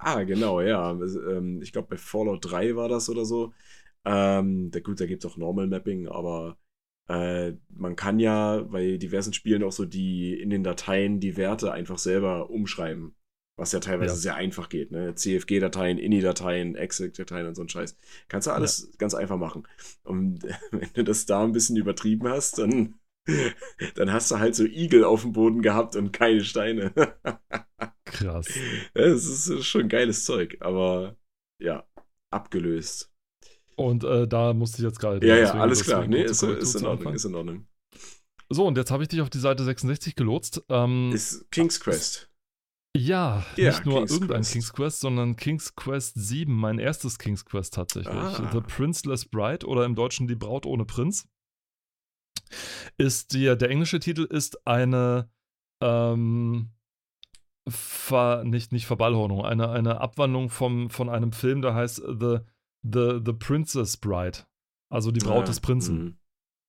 ah, genau, ja. Ähm, ich glaube bei Fallout 3 war das oder so. Ähm, da, gut, da gibt es auch Normal Mapping, aber äh, man kann ja bei diversen Spielen auch so die in den Dateien die Werte einfach selber umschreiben. Was ja teilweise Ja. sehr einfach geht, ne? CFG-Dateien, INI-Dateien, Exec-Dateien und so ein Scheiß. Kannst du alles ganz einfach machen. Und wenn du das da ein bisschen übertrieben hast, dann, dann hast du halt so Igel auf dem Boden gehabt und keine Steine. Krass. Das ist schon geiles Zeug, aber ja, abgelöst. Und äh, da musste ich jetzt gerade. Ja, ja, alles klar. Nee, ist, ist in Ordnung, ist in Ordnung. So, und jetzt habe ich dich auf die Seite 66 gelotst. Ähm, Ist King's Quest. Ja, Ja, nicht nur King's irgendein Quest. King's Quest, sondern King's Quest 7, mein erstes King's Quest tatsächlich. Ah. The Princeless Bride oder im Deutschen Die Braut ohne Prinz. Ist die, der englische Titel ist eine ähm, Ver, nicht, nicht Verballhornung, eine, eine Abwandlung vom, von einem Film, der heißt The, The, The Princess Bride. Also die Braut Ah, des Prinzen. mhm.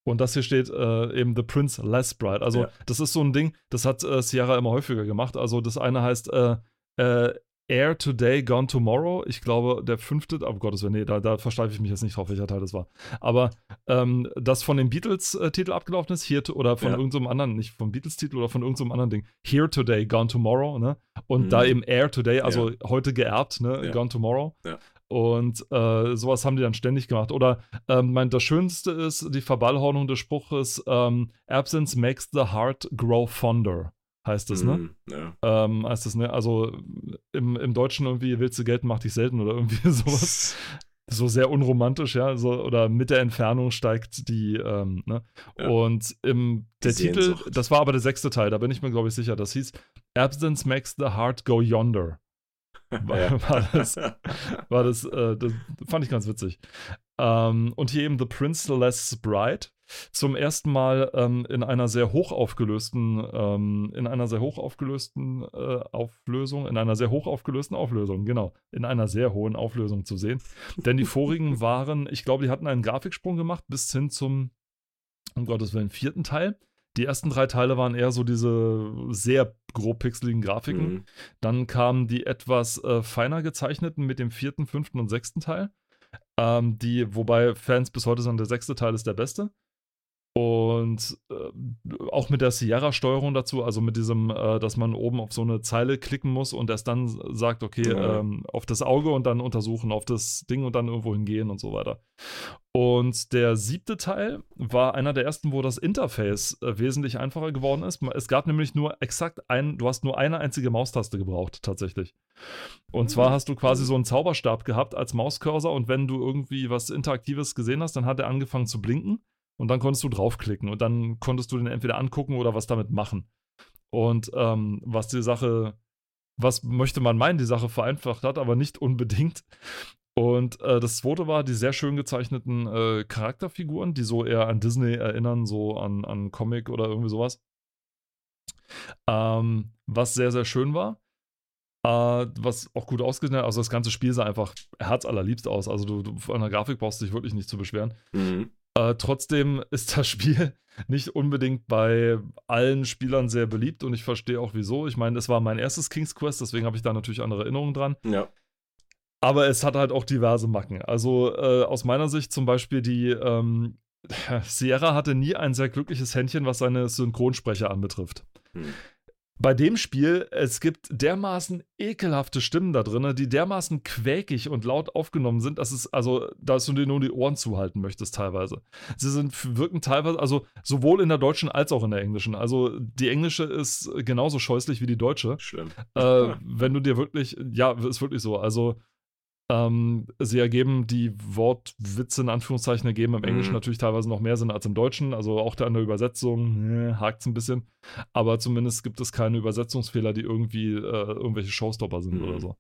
Und das hier steht äh, eben The Prince Less Bride. Also Ja. das ist so ein Ding, das hat äh, Sierra immer häufiger gemacht. Also das eine heißt äh, äh, Air Today, Gone Tomorrow. Ich glaube, der fünfte, oh Gottes Willen, nee, da, da versteife ich mich jetzt nicht drauf, welcher Teil das war. Aber ähm, das von dem Beatles-Titel abgelaufen ist, hier, oder von Ja. irgendeinem anderen, nicht vom Beatles-Titel oder von irgendeinem anderen Ding. Here Today, Gone Tomorrow, ne? Und Mhm. da eben Air Today, also heute geerbt, ne? Ja. Gone Tomorrow. Und äh, sowas haben die dann ständig gemacht. Oder ähm, mein, das Schönste ist die Verballhornung des Spruches: ähm, Absence makes the heart grow fonder. Heißt das, ne? Mhm, Ja. Ähm, heißt das, ne? Also im, im Deutschen irgendwie willst du gelten, macht dich selten oder irgendwie sowas. So sehr unromantisch, ja. So, oder mit der Entfernung steigt die, ähm, ne? Ja. Und im, der Titel, das war aber der sechste Teil, da bin ich mir, glaube ich, sicher. Das hieß Absence makes the heart go yonder. War, Ja. war das, war das, äh, das fand ich ganz witzig. Ähm, und hier eben The Princeless Bride. Zum ersten Mal ähm, in einer sehr hoch aufgelösten, ähm, in einer sehr hoch aufgelösten äh, Auflösung, in einer sehr hoch aufgelösten Auflösung, genau, in einer sehr hohen Auflösung zu sehen. Denn die vorigen waren, ich glaube, die hatten einen Grafiksprung gemacht bis hin zum, um Gottes Willen, vierten Teil. Die ersten drei Teile waren eher so diese sehr grob pixeligen Grafiken. Mhm. Dann kamen die etwas äh, feiner gezeichneten mit dem vierten, fünften und sechsten Teil. Ähm, die, wobei Fans bis heute sagen, der sechste Teil ist der beste. Und äh, auch mit der Sierra-Steuerung dazu, also mit diesem, äh, dass man oben auf so eine Zeile klicken muss und erst dann sagt, okay, ja. ähm, auf das Auge und dann untersuchen, auf das Ding und dann irgendwo hingehen und so weiter. Und der siebte Teil war einer der ersten, wo das Interface äh, wesentlich einfacher geworden ist. Es gab nämlich nur exakt ein, du hast nur eine einzige Maustaste gebraucht, tatsächlich. Und zwar hm. hast du quasi so einen Zauberstab gehabt als Mauscursor und wenn du irgendwie was Interaktives gesehen hast, dann hat er angefangen zu blinken und dann konntest du draufklicken und dann konntest du den entweder angucken oder was damit machen. Und ähm, was die Sache, was möchte man meinen, die Sache vereinfacht hat, aber nicht unbedingt. Und äh, das zweite war die sehr schön gezeichneten äh, Charakterfiguren, die so eher an Disney erinnern, so an, an Comic oder irgendwie sowas. Ähm, was sehr, sehr schön war. Uh, was auch gut ausgesehen hat, also das ganze Spiel sah einfach herzallerliebst aus. Also du, du von der Grafik brauchst dich wirklich nicht zu beschweren. Mhm. Uh, trotzdem ist das Spiel nicht unbedingt bei allen Spielern sehr beliebt und ich verstehe auch wieso. Ich meine, es war mein erstes King's Quest, deswegen habe ich da natürlich andere Erinnerungen dran. Ja. Aber es hat halt auch diverse Macken. Also äh, aus meiner Sicht zum Beispiel die ähm, Sierra hatte nie ein sehr glückliches Händchen, was seine Synchronsprecher anbetrifft. Hm bei dem Spiel, es gibt dermaßen ekelhafte Stimmen da drin, die dermaßen quäkig und laut aufgenommen sind, dass es, also, dass du dir nur die Ohren zuhalten möchtest, teilweise. Sie sind, wirken teilweise, also sowohl in der deutschen als auch in der englischen. Also die englische ist genauso scheußlich wie die deutsche. Schlimm. Äh, wenn du dir wirklich, ja, ist wirklich so. Also ähm, sie ergeben die Wortwitze in Anführungszeichen ergeben im Englischen mhm. natürlich teilweise noch mehr Sinn als im Deutschen. Also auch da in der Übersetzung äh, hakt es ein bisschen. Aber zumindest gibt es keine Übersetzungsfehler, die irgendwie äh, irgendwelche Showstopper sind mhm. oder so.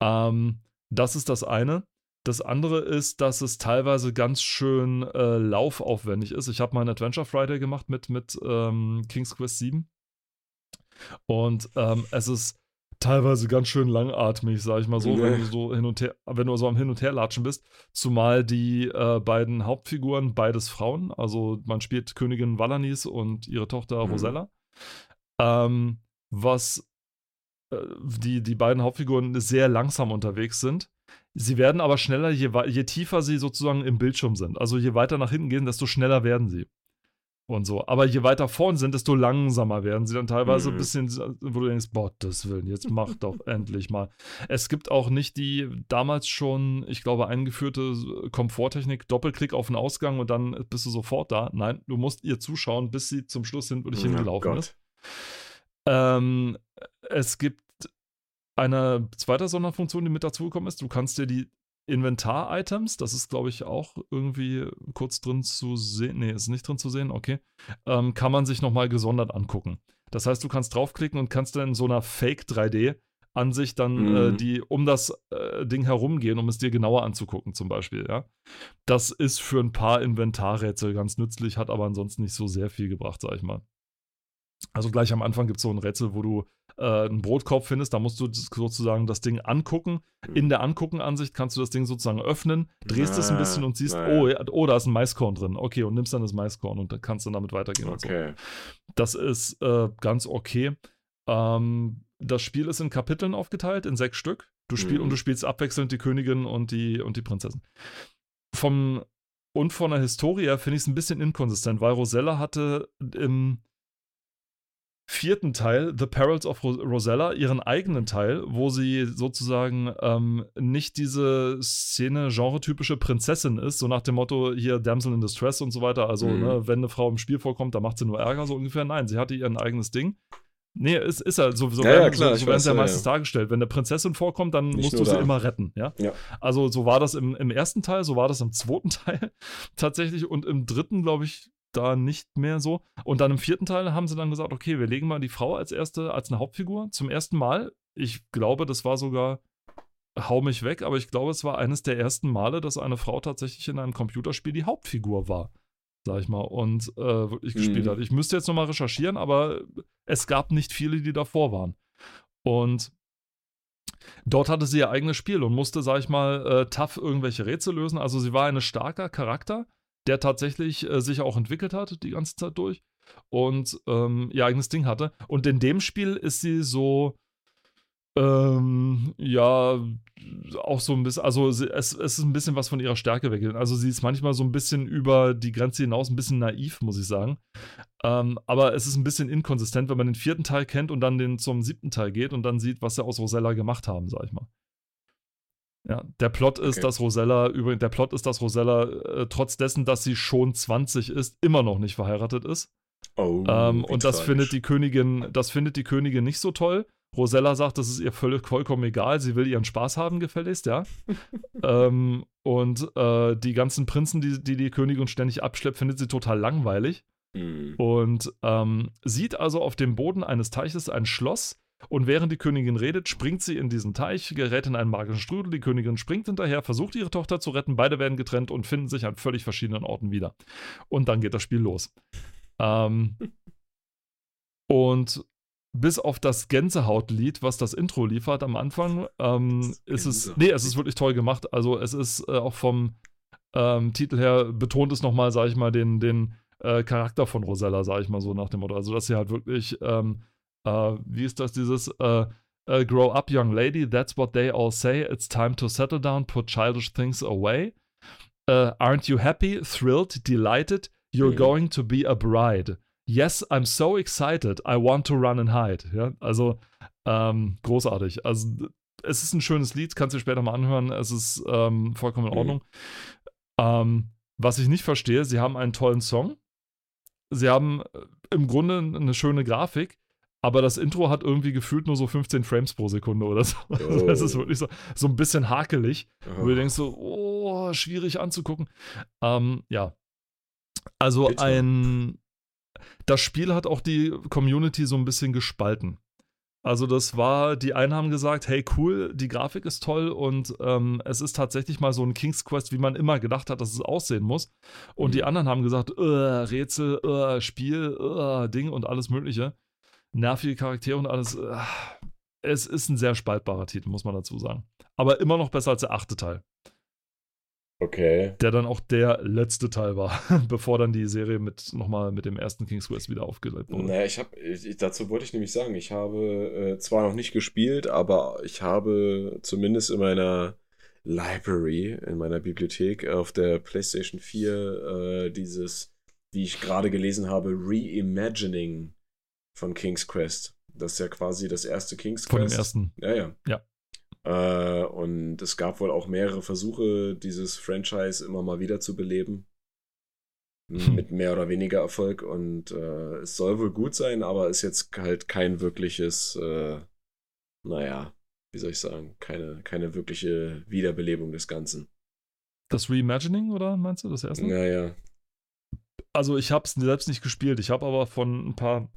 Ähm, das ist das eine. Das andere ist, dass es teilweise ganz schön äh, laufaufwendig ist. Ich habe mal einen Adventure Friday gemacht mit, mit ähm, King's Quest 7. Und ähm, es ist teilweise ganz schön langatmig, sag ich mal so, nee. wenn du so hin und her, wenn du so am Hin und Her latschen bist. Zumal die äh, beiden Hauptfiguren, beides Frauen, also man spielt Königin Valanis und ihre Tochter mhm. Rosella. Ähm, was äh, die, die beiden Hauptfiguren sehr langsam unterwegs sind. Sie werden aber schneller, je, je tiefer sie sozusagen im Bildschirm sind. Also je weiter nach hinten gehen, desto schneller werden sie und so. Aber je weiter vorn sind, desto langsamer werden sie dann teilweise mhm. ein bisschen, wo du denkst, Gottes Willen, jetzt mach doch endlich mal. Es gibt auch nicht die damals schon, ich glaube, eingeführte Komforttechnik, Doppelklick auf den Ausgang und dann bist du sofort da. Nein, du musst ihr zuschauen, bis sie zum Schluss hin, wo dich hingelaufen Gott. ist. Ähm, es gibt eine zweite Sonderfunktion, die mit dazugekommen ist. Du kannst dir die Inventar-Items, das ist, glaube ich, auch irgendwie kurz drin zu sehen. Nee, ist nicht drin zu sehen, okay. Ähm, kann man sich nochmal gesondert angucken. Das heißt, du kannst draufklicken und kannst dann in so einer Fake 3D Ansicht dann äh, mhm. äh, die um das äh, Ding herumgehen, um es dir genauer anzugucken, zum Beispiel, ja. Das ist für ein paar Inventarrätsel ganz nützlich, hat aber ansonsten nicht so sehr viel gebracht, sag ich mal. Also gleich am Anfang gibt es so ein Rätsel, wo du äh, einen Brotkorb findest, da musst du sozusagen das Ding angucken. In hm. der Angucken-Ansicht kannst du das Ding sozusagen öffnen, drehst na, es ein bisschen und siehst, oh, oh, da ist ein Maiskorn drin. Okay, und nimmst dann das Maiskorn und dann kannst du damit weitergehen okay. so. Das ist äh, ganz okay. Ähm, das Spiel ist in Kapiteln aufgeteilt, in sechs Stück. Du spielst mhm. und du spielst abwechselnd die Königin und die, und die Prinzessin. Vom und von der Historie finde ich es ein bisschen inkonsistent, weil Rosella hatte im vierten Teil, The Perils of Rosella, ihren eigenen Teil, wo sie sozusagen ähm, nicht diese Szene genretypische Prinzessin ist, so nach dem Motto hier Damsel in Distress und so weiter. Also, mhm. ne, wenn eine Frau im Spiel vorkommt, dann macht sie nur Ärger, so ungefähr. Nein, sie hatte ihr eigenes Ding. Nee, ist, ist ja so, so, ja, werden, ja, klar, so, so werden sie ja meistens ja. dargestellt. Wenn eine Prinzessin vorkommt, dann Nicht musst du sie immer retten, ja? ja. Also so war das im, im ersten Teil, so war das im zweiten Teil tatsächlich und im dritten, glaube ich, da nicht mehr so. Und dann im vierten Teil haben sie dann gesagt, okay, wir legen mal die Frau als erste, als eine Hauptfigur zum ersten Mal. Ich glaube, das war sogar, hau mich weg, aber ich glaube, es war eines der ersten Male, dass eine Frau tatsächlich in einem Computerspiel die Hauptfigur war. Sag ich mal, und äh, wirklich mhm. gespielt hat. Ich müsste jetzt nochmal recherchieren, aber es gab nicht viele, die davor waren. Und Dort hatte sie ihr eigenes Spiel und musste, sag ich mal, äh, tough irgendwelche Rätsel lösen. Also sie war ein starker Charakter, der tatsächlich äh, sich auch entwickelt hat, die ganze Zeit durch. Und ähm, ihr eigenes Ding hatte. Und in dem Spiel ist sie so Ähm, ja, auch so ein bisschen, also es, es ist ein bisschen was von ihrer Stärke weg. Also sie ist manchmal so ein bisschen über die Grenze hinaus, ein bisschen naiv, muss ich sagen. Ähm, aber es ist ein bisschen inkonsistent, wenn man den vierten Teil kennt und dann den zum siebten Teil geht und dann sieht, was sie aus Rosella gemacht haben, sag ich mal. Ja, der Plot ist, okay. dass Rosella, übrigens, der Plot ist, dass Rosella, äh, trotz dessen, dass sie schon 20 ist, immer noch nicht verheiratet ist. Oh, ähm, und das findet die Königin, das findet die Königin nicht so toll. Rosella sagt, das ist ihr völlig vollkommen egal, sie will ihren Spaß haben, gefälligst, ja. ähm, und äh, die ganzen Prinzen, die, die die Königin ständig abschleppt, findet sie total langweilig. Mhm. Und ähm, sieht also auf dem Boden eines Teiches ein Schloss. Und während die Königin redet, springt sie in diesen Teich, gerät in einen magischen Strudel. Die Königin springt hinterher, versucht ihre Tochter zu retten. Beide werden getrennt und finden sich an völlig verschiedenen Orten wieder. Und dann geht das Spiel los. Ähm, und bis auf das Gänsehautlied, was das Intro liefert am Anfang, ähm, ist es, nee, es ist wirklich toll gemacht. Also es ist äh, auch vom ähm, Titel her betont es nochmal, sag ich mal, den, den äh, Charakter von Rosella, sag ich mal so nach dem Motto. Also dass sie halt wirklich, ähm, äh, wie ist das, dieses uh, Grow up, young lady, that's what they all say, it's time to settle down, put childish things away. Uh, aren't you happy, thrilled, delighted? You're mhm. going to be a bride. Yes, I'm so excited. I want to run and hide. Ja, also ähm, großartig. Also es ist ein schönes Lied, kannst du später mal anhören. Es ist ähm, vollkommen in mhm. Ordnung. Mhm. Ähm, was ich nicht verstehe, sie haben einen tollen Song. Sie haben im Grunde eine schöne Grafik, aber das Intro hat irgendwie gefühlt nur so 15 Frames pro Sekunde oder so. Oh. Es ist wirklich so, so ein bisschen hakelig, oh. wo du denkst so, oh, schwierig anzugucken. Ähm, ja. Also Bitte. ein das Spiel hat auch die Community so ein bisschen gespalten. Also das war, die einen haben gesagt, hey cool, die Grafik ist toll und ähm, es ist tatsächlich mal so ein King's Quest, wie man immer gedacht hat, dass es aussehen muss. Und mhm. die anderen haben gesagt, Rätsel, uh, Spiel, uh, Ding und alles mögliche. Nervige Charaktere und alles. Uh. Es ist ein sehr spaltbarer Titel, muss man dazu sagen. Aber immer noch besser als der achte Teil. Okay. Der dann auch der letzte Teil war, bevor dann die Serie mit nochmal mit dem ersten King's Quest wieder aufgelebt wurde. Naja, ich habe, dazu wollte ich nämlich sagen, ich habe äh, zwar noch nicht gespielt, aber ich habe zumindest in meiner Library, in meiner Bibliothek auf der PlayStation 4 äh, dieses, wie ich gerade gelesen habe, Reimagining von King's Quest. Das ist ja quasi das erste King's Quest. Von dem ersten. Ja, ja. Ja. Äh, und es gab wohl auch mehrere Versuche, dieses Franchise immer mal wieder zu beleben. Hm. Mit mehr oder weniger Erfolg. Und äh, es soll wohl gut sein, aber ist jetzt halt kein wirkliches, äh, naja, wie soll ich sagen, keine, keine wirkliche Wiederbelebung des Ganzen. Das Reimagining, oder meinst du das erste? Naja. Also ich habe es selbst nicht gespielt. Ich habe aber von ein paar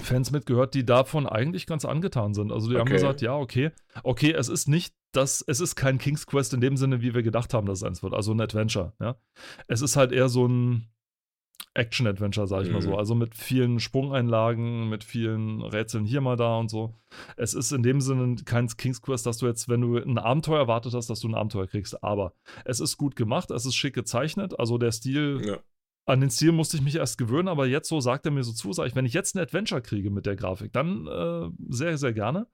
Fans mitgehört, die davon eigentlich ganz angetan sind. Also die okay. haben gesagt, ja, okay, okay, es ist nicht das, es ist kein King's Quest in dem Sinne, wie wir gedacht haben, dass es eins wird. Also ein Adventure, ja. Es ist halt eher so ein Action-Adventure, sag ich mhm. mal so. Mhm. Also mit vielen Sprungeinlagen, mit vielen Rätseln hier mal da und so. Es ist in dem Sinne kein King's Quest, dass du jetzt, wenn du ein Abenteuer erwartet hast, dass du ein Abenteuer kriegst. Aber es ist gut gemacht, es ist schick gezeichnet. Also der Stil ja an den Stil musste ich mich erst gewöhnen, aber jetzt so sagt er mir so zu, sage ich, wenn ich jetzt ein Adventure kriege mit der Grafik, dann äh, sehr, sehr gerne.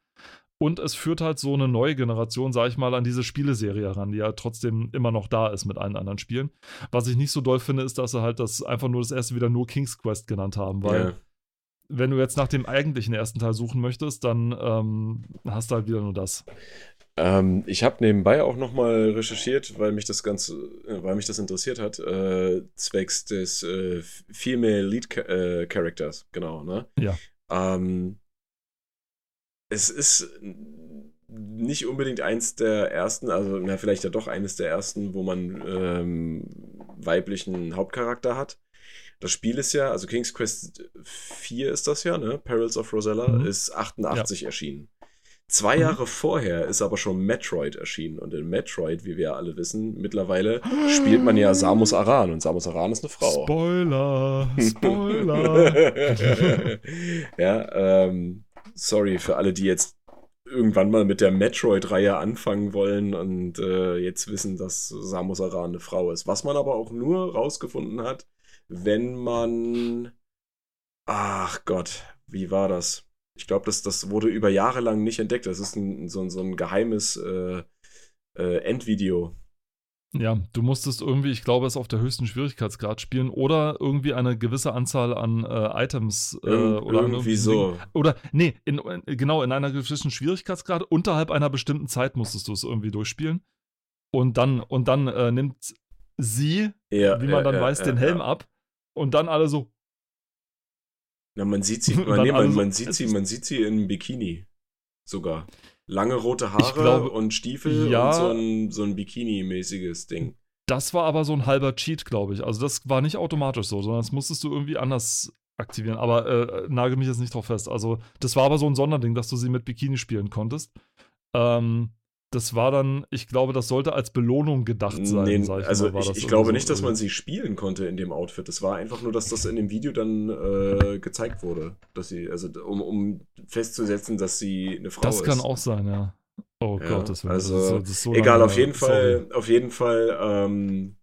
Und es führt halt so eine neue Generation, sage ich mal, an diese Spieleserie heran, die ja trotzdem immer noch da ist mit allen anderen Spielen. Was ich nicht so doll finde, ist, dass sie halt das einfach nur das erste wieder nur King's Quest genannt haben, weil yeah. wenn du jetzt nach dem eigentlichen ersten Teil suchen möchtest, dann ähm, hast du halt wieder nur das. Ähm, ich habe nebenbei auch nochmal recherchiert, weil mich das Ganze, äh, weil mich das interessiert hat, äh, zwecks des äh, Female Lead äh, Characters, genau, ne? Ja. Ähm, es ist nicht unbedingt eins der ersten, also na, vielleicht ja doch eines der ersten, wo man ähm, weiblichen Hauptcharakter hat. Das Spiel ist ja, also King's Quest 4 ist das ja, ne? Perils of Rosella, mhm. ist 88 ja. erschienen. Zwei mhm. Jahre vorher ist aber schon Metroid erschienen. Und in Metroid, wie wir ja alle wissen, mittlerweile spielt man ja Samus Aran. Und Samus Aran ist eine Frau. Spoiler! Spoiler! ja, ähm, sorry für alle, die jetzt irgendwann mal mit der Metroid-Reihe anfangen wollen und äh, jetzt wissen, dass Samus Aran eine Frau ist. Was man aber auch nur rausgefunden hat, wenn man. Ach Gott, wie war das? Ich glaube, das, das wurde über Jahre lang nicht entdeckt. Das ist ein, so, so ein geheimes äh, äh, Endvideo. Ja, du musstest irgendwie, ich glaube, es auf der höchsten Schwierigkeitsgrad spielen oder irgendwie eine gewisse Anzahl an äh, Items äh, Irg oder irgendwie so. Oder, nee, in, in, genau, in einer gewissen Schwierigkeitsgrad, unterhalb einer bestimmten Zeit musstest du es irgendwie durchspielen. Und dann, und dann äh, nimmt sie, Ja, wie man ja, dann ja, weiß, den Helm ab. Und dann alle so, Na, man sieht sie, man, nee, man, man sieht sie, man sieht sie in Bikini sogar. Lange rote Haare glaube- und Stiefel Ja. und so ein, so ein Bikini-mäßiges Ding. das war aber so ein halber Cheat, glaube ich. Also das war nicht automatisch so, sondern das musstest du irgendwie anders aktivieren. Aber äh, nagel mich jetzt nicht drauf fest. Also das war aber so ein Sonderding, dass du sie mit Bikini spielen konntest. Ähm, das war dann, ich glaube, das sollte als Belohnung gedacht sein. Nee, ich also mal, ich, das ich glaube so nicht, dass man sie spielen konnte in dem Outfit. Es war einfach nur, dass das in dem Video dann äh, gezeigt wurde. Dass sie, also um, um festzusetzen, dass sie eine Frau Das ist. kann auch sein, ja. Oh Ja, Gott, das, also, das, ist, das ist so Egal, lange auf jeden. Fall, auf jeden Fall, ähm,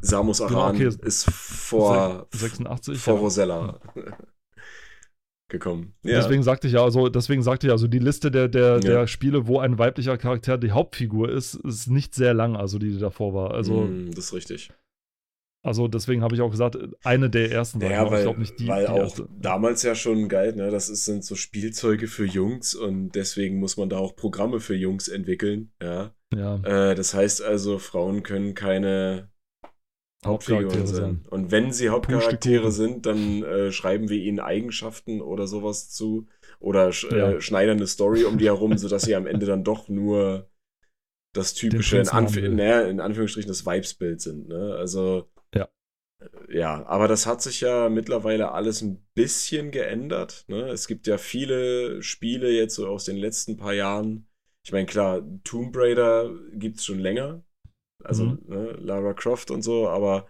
Samus Genau, Aran okay. ist vor, Sorry. 86. vor ja. Rosella gekommen. Ja. Deswegen sagte ich ja, also, deswegen sagte ich also, die Liste der, der, Ja. der Spiele, wo ein weiblicher Charakter die Hauptfigur ist, ist nicht sehr lang, also die, die davor war. Also, Mm, das ist richtig. also deswegen habe ich auch gesagt, eine der ersten. sag ich Ja, mal. weil, ich glaube nicht die, weil die auch erste. damals ja schon galt, ne, das ist, sind so Spielzeuge für Jungs und deswegen muss man da auch Programme für Jungs entwickeln. Ja. Ja, Äh, das heißt also, Frauen können keine Hauptfiguren Hauptcharaktere sein. Und wenn sie Hauptcharaktere sind, dann äh, schreiben wir ihnen Eigenschaften oder sowas zu oder sch Ja. äh, schneidern eine Story um die herum, sodass sie am Ende dann doch nur das typische, in, Anf will. naja, in Anführungsstrichen, das Vibesbild sind. Ne? Also, Ja. äh, ja, aber das hat sich ja mittlerweile alles ein bisschen geändert. Ne? Es gibt ja viele Spiele jetzt so aus den letzten paar Jahren. Ich meine, klar, Tomb Raider gibt es schon länger. Also Mhm. ne, Lara Croft und so, aber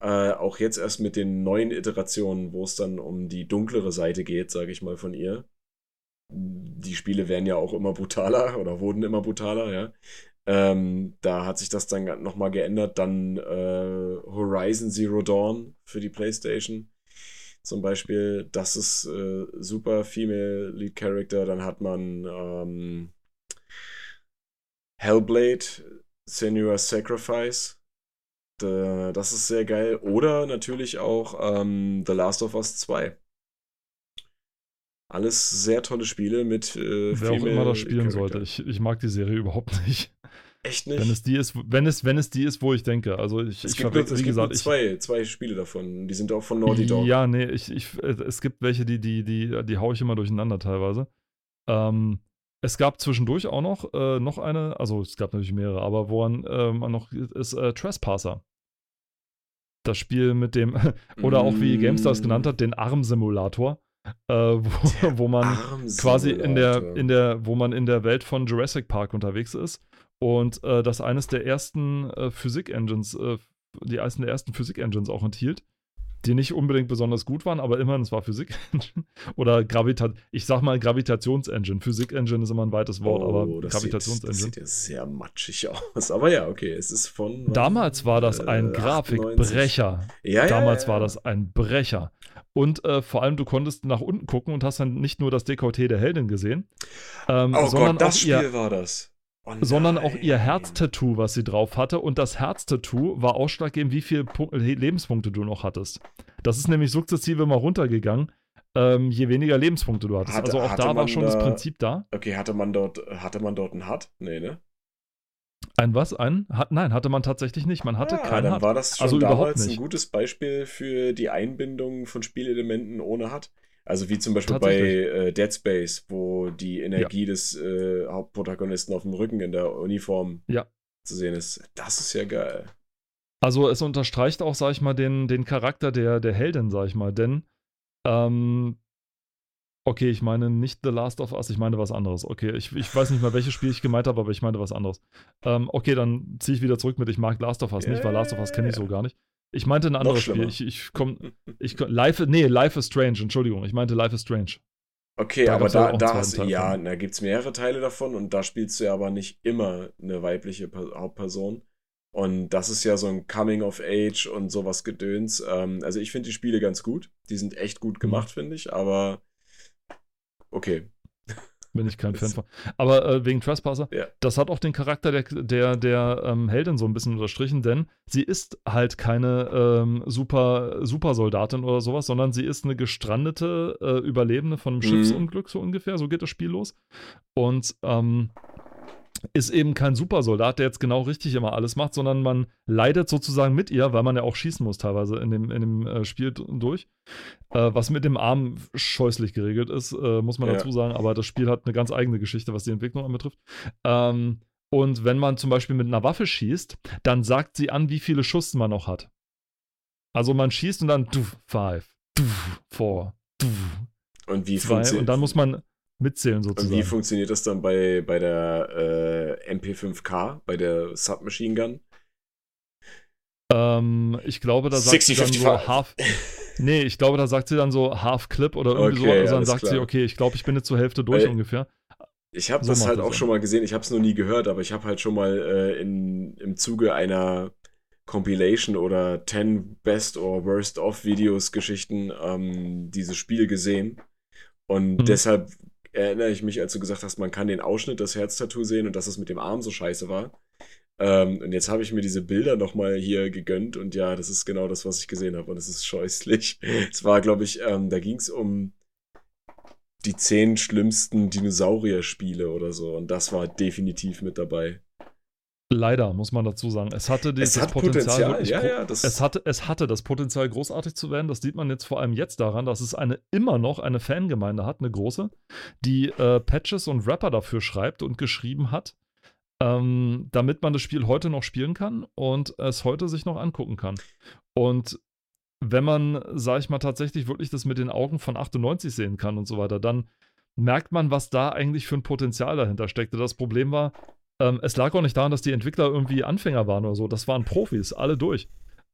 äh, auch jetzt erst mit den neuen Iterationen, wo es dann um die dunklere Seite geht, sage ich mal von ihr. Die Spiele werden ja auch immer brutaler oder wurden immer brutaler, ja. Ähm, da hat sich das dann nochmal geändert. Dann äh, Horizon Zero Dawn für die PlayStation zum Beispiel. Das ist äh, super Female Lead Character. Dann hat man ähm, Hellblade, Senua's Sacrifice. Da- Das ist sehr geil. Oder natürlich auch ähm, The Last of Us 2. Alles sehr tolle Spiele mit äh, wer auch immer das spielen Character. sollte. Ich, ich mag die Serie überhaupt nicht. Echt nicht? Wenn es die ist, wenn es, wenn es die ist, wo ich denke. Also ich, es ich gibt, verwechsel, es wie gibt gesagt, ich, zwei, zwei Spiele davon. Die sind auch von Naughty Dog. Ja, nee, ich, ich, es gibt welche, die, die, die, die haue ich immer durcheinander teilweise. Ähm, es gab zwischendurch auch noch, äh, noch eine, also es gab natürlich mehrere, aber woran äh, man noch ist äh, Trespasser. Das Spiel mit dem, oder auch wie GameStar es genannt hat, den Arm-Simulator, äh, wo, wo man quasi in der, in der, wo man in der Welt von Jurassic Park unterwegs ist und äh, das eines der ersten äh, Physik-Engines, äh, die eines der ersten Physik-Engines auch enthielt, die nicht unbedingt besonders gut waren, aber immerhin, es war Physik-Engine oder Gravitat, ich sag mal Gravitations-Engine. Physik-Engine ist immer ein weites Wort, aber Oh, das sieht, das Gravitations-Engine. sieht ja sehr matschig aus. Aber ja, okay, es ist von. Damals war das ein Äh, Grafikbrecher. Ja, Damals ja, war ja. das ein Brecher. Und äh, vor allem, du konntest nach unten gucken und hast dann nicht nur das Dekolleté der Heldin gesehen, ähm, Oh sondern, Gott, das Spiel ihr, war das. Oh sondern auch ihr nein. Herztattoo, was sie drauf hatte. Und das Herztattoo war ausschlaggebend, wie viele Pu Le- Lebenspunkte du noch hattest. Das ist nämlich sukzessive mal runtergegangen, ähm, je weniger Lebenspunkte du hattest. Hatte- also auch hatte da war schon das da- Prinzip da. Okay, hatte man dort, hatte man dort einen Hut? Nee, ne? Ein was? Ein? Hat, nein, hatte man tatsächlich nicht. Man hatte ja, keinen dann Hut. war das schon Also überhaupt damals ein gutes Beispiel für die Einbindung von Spielelementen ohne Hut. Also wie zum Beispiel bei äh, Dead Space, wo die Energie des äh, Hauptprotagonisten auf dem Rücken in der Uniform Ja. zu sehen ist. Das ist ja geil. Also es unterstreicht auch, sag ich mal, den, den Charakter der, der Heldin, sag ich mal, denn ähm, okay, ich meine nicht The Last of Us, ich meine was anderes. Okay, ich, ich weiß nicht mal, welches Spiel ich gemeint habe, aber ich meine was anderes. Ähm, okay, dann ziehe ich wieder zurück mit, ich mag Last of Us nicht, weil Last of Us kenne ich so gar nicht. Ich meinte ein anderes Spiel. Ich, ich komm, ich komm, Life, nee, Life is Strange, Entschuldigung, ich meinte Life is Strange. Okay, Da aber da, da hast du, ja, da gibt es mehrere Teile davon und da spielst du ja aber nicht immer eine weibliche Per- Hauptperson. Und das ist ja so ein Coming of Age und sowas Gedöns. Ähm, also ich finde die Spiele ganz gut. Die sind echt Mhm. gut gemacht, finde ich, aber okay. Bin ich kein Fan von. Aber äh, wegen Trespasser, Ja. das hat auch den Charakter der, der, der ähm, Heldin so ein bisschen unterstrichen, denn sie ist halt keine ähm, super Supersoldatin oder sowas, sondern sie ist eine gestrandete äh, Überlebende von einem Mhm. Schiffsunglück, so ungefähr. So geht das Spiel los. Und ähm, ist eben kein Supersoldat, der jetzt genau richtig immer alles macht, sondern man leidet sozusagen mit ihr, weil man ja auch schießen muss teilweise in dem, in dem äh, Spiel durch. Äh, was mit dem Arm scheußlich geregelt ist, äh, muss man Ja. dazu sagen, aber das Spiel hat eine ganz eigene Geschichte, was die Entwicklung anbetrifft. Ähm, und wenn man zum Beispiel mit einer Waffe schießt, dann sagt sie an, wie viele Schuss man noch hat. Also man schießt und dann du, five, du, four, du, Und wie, zwei und dann muss man mitzählen und sozusagen. wie funktioniert das dann bei, bei der äh, MP5K, bei der Submachine Gun? Ähm, ich glaube, da sagt 60, sie dann 55. so half. Nee, ich glaube, da sagt sie dann so half clip oder irgendwie Okay, so. Also dann sagt sie, klar. okay, ich glaube, ich bin jetzt zur Hälfte durch Weil- ungefähr. Ich habe So das halt das auch schon mal gesehen. Ich habe es noch nie gehört, aber ich habe halt schon mal äh, in, im Zuge einer Compilation oder 10 Best or Worst of Videos Geschichten ähm, dieses Spiel gesehen. Und Mhm. deshalb erinnere ich mich, als du gesagt hast, man kann den Ausschnitt des Herztattoo sehen und dass es mit dem Arm so scheiße war. Ähm, und jetzt habe ich mir diese Bilder nochmal hier gegönnt und ja, das ist genau das, was ich gesehen habe und es ist scheußlich. Es war, glaube ich, ähm, da ging es um die zehn schlimmsten Dinosaurier-Spiele oder so und das war definitiv mit dabei. Leider, muss man dazu sagen. Es hatte Es das hat Potenzial, Potenzial, ja, ja, es, hatte, es hatte das Potenzial, großartig zu werden. Das sieht man jetzt vor allem jetzt daran, dass es eine immer noch eine Fangemeinde hat, eine große, die äh, Patches und Rapper dafür schreibt und geschrieben hat, ähm, damit man das Spiel heute noch spielen kann und es heute sich noch angucken kann. Und wenn man, sag ich mal, tatsächlich wirklich das mit den Augen von 98 sehen kann und so weiter, dann merkt man, was da eigentlich für ein Potenzial dahinter steckte. Das Problem war, ähm, es lag auch nicht daran, dass die Entwickler irgendwie Anfänger waren oder so. Das waren Profis, alle durch.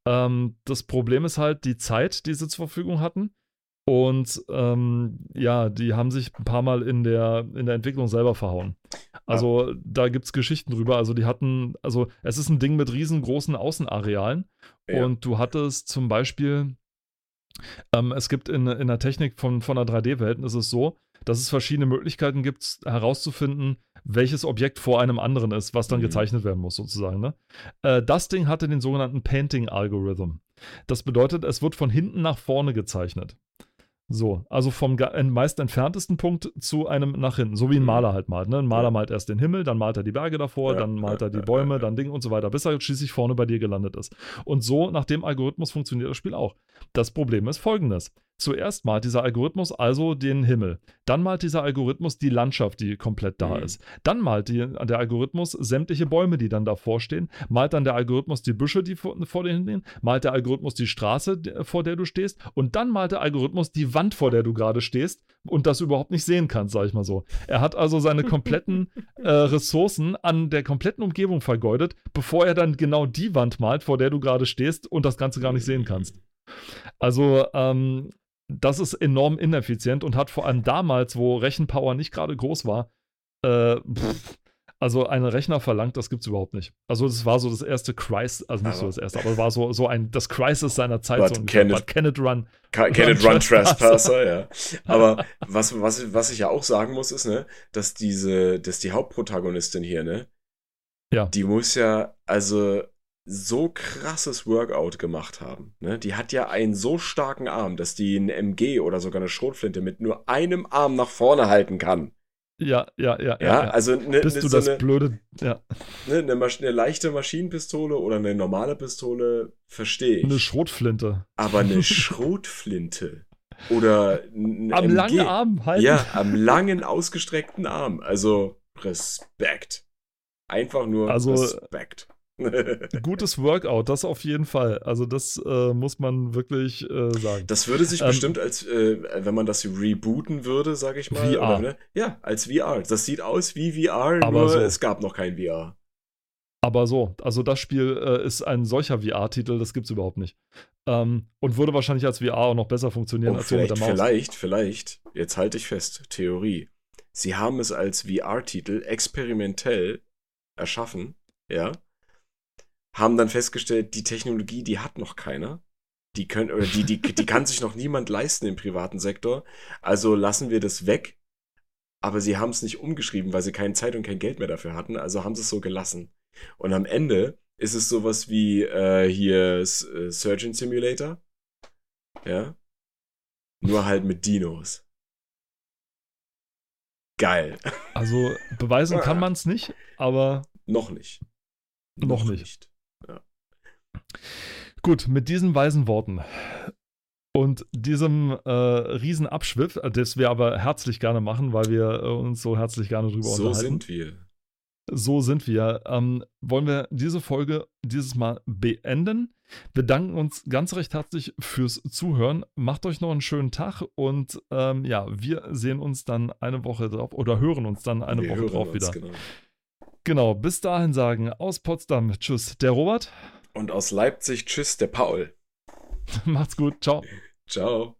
Ähm, das Problem ist halt die Zeit, die sie zur Verfügung hatten. Und ähm, ja, die haben sich ein paar Mal in der, in der Entwicklung selber verhauen. Also da gibt es Geschichten drüber. Also die hatten, also es ist ein Ding mit riesengroßen Außenarealen. Ja. Und du hattest zum Beispiel, ähm, es gibt in, in der Technik von, von der 3D-Welt, ist es so, dass es verschiedene Möglichkeiten gibt, herauszufinden, welches Objekt vor einem anderen ist, was dann Mhm. gezeichnet werden muss, sozusagen. Ne? Äh, das Ding hatte den sogenannten Painting-Algorithm. Das bedeutet, es wird von hinten nach vorne gezeichnet. So, also vom meist entferntesten Punkt zu einem nach hinten, so wie ein Mhm. Maler halt malt. Ne? Ein Maler Ja. malt erst den Himmel, dann malt er die Berge davor, Ja, dann malt ja, er die Bäume, dann Ding und so weiter, bis er schließlich vorne bei dir gelandet ist. Und so, nach dem Algorithmus funktioniert das Spiel auch. Das Problem ist folgendes. Zuerst malt dieser Algorithmus also den Himmel. Dann malt dieser Algorithmus die Landschaft, die komplett da Mhm. ist. Dann malt die, der Algorithmus sämtliche Bäume, die dann davor stehen. Malt dann der Algorithmus die Büsche, die vor, vor dir stehen. Malt der Algorithmus die Straße, vor der du stehst. Und dann malt der Algorithmus die Wand, vor der du gerade stehst und das überhaupt nicht sehen kannst, sag ich mal so. Er hat also seine kompletten äh, Ressourcen an der kompletten Umgebung vergeudet, bevor er dann genau die Wand malt, vor der du gerade stehst und das Ganze gar nicht sehen kannst. Also, ähm, das ist enorm ineffizient und hat vor allem damals, wo Rechenpower nicht gerade groß war, äh, pff, also einen Rechner verlangt, das gibt's überhaupt nicht. Also das war so das erste Crisis, also nicht so Aber- das erste, aber war so, so ein, das Crisis seiner Zeit. But so can it- can it run? Can, can Run it run Trespasser. Trespasser, ja. Aber was, was, was ich ja auch sagen muss, ist, ne, dass diese, dass die Hauptprotagonistin hier, ne, Ja. die muss ja, also so krasses Workout gemacht haben. Ne? Die hat ja einen so starken Arm, dass die ein MG oder sogar eine Schrotflinte mit nur einem Arm nach vorne halten kann. Ja, ja, ja. Ja, also ne, Bist ne, du so das eine, blöde, ja, ne, eine, Masch eine leichte Maschinenpistole oder eine normale Pistole, verstehe ich. eine Schrotflinte. Aber eine Schrotflinte oder ein Am MG, langen Arm halten. Ja, am langen, ausgestreckten Arm. Also Respekt. Einfach nur Also- Respekt. Gutes Workout, das auf jeden Fall. Also das äh, muss man wirklich äh, sagen. Das würde sich Ähm, bestimmt als, äh, wenn man das rebooten würde, sag ich mal. VR. Oder, ne? Ja, als VR. Das sieht aus wie VR, Aber nur so. es gab noch kein VR. Aber so, also das Spiel äh, ist ein solcher VR-Titel, das gibt's überhaupt nicht. Ähm, und würde wahrscheinlich als VR auch noch besser funktionieren Oh, als so mit der Maus. vielleicht, vielleicht, jetzt halte ich fest, Theorie. Sie haben es als VR-Titel experimentell erschaffen, ja, haben dann festgestellt, die Technologie, die hat noch keiner. Die können, oder die, die, die kann sich noch niemand leisten im privaten Sektor. Also lassen wir das weg. aber sie haben es nicht umgeschrieben, weil sie keine Zeit und kein Geld mehr dafür hatten, also haben sie es so gelassen. Und am Ende ist es sowas wie äh, hier äh, Surgeon Simulator. Ja. Nur halt mit Dinos. Geil. Also beweisen kann man es nicht, aber. Noch nicht. Noch, noch nicht. nicht. Gut, mit diesen weisen Worten und diesem äh, Riesenabschwiff, das wir aber herzlich gerne machen, weil wir äh, uns so herzlich gerne drüber so unterhalten. So sind wir. So sind wir. Ähm, wollen wir diese Folge dieses Mal beenden? Bedanken uns ganz recht herzlich fürs Zuhören. Macht euch noch einen schönen Tag und ähm, ja, wir sehen uns dann eine Woche drauf oder hören uns dann eine wir Woche drauf wieder. Genau. genau, bis dahin sagen aus Potsdam Tschüss, der Robert. Und aus Leipzig Tschüss, der Paul. Macht's gut. Ciao. Ciao.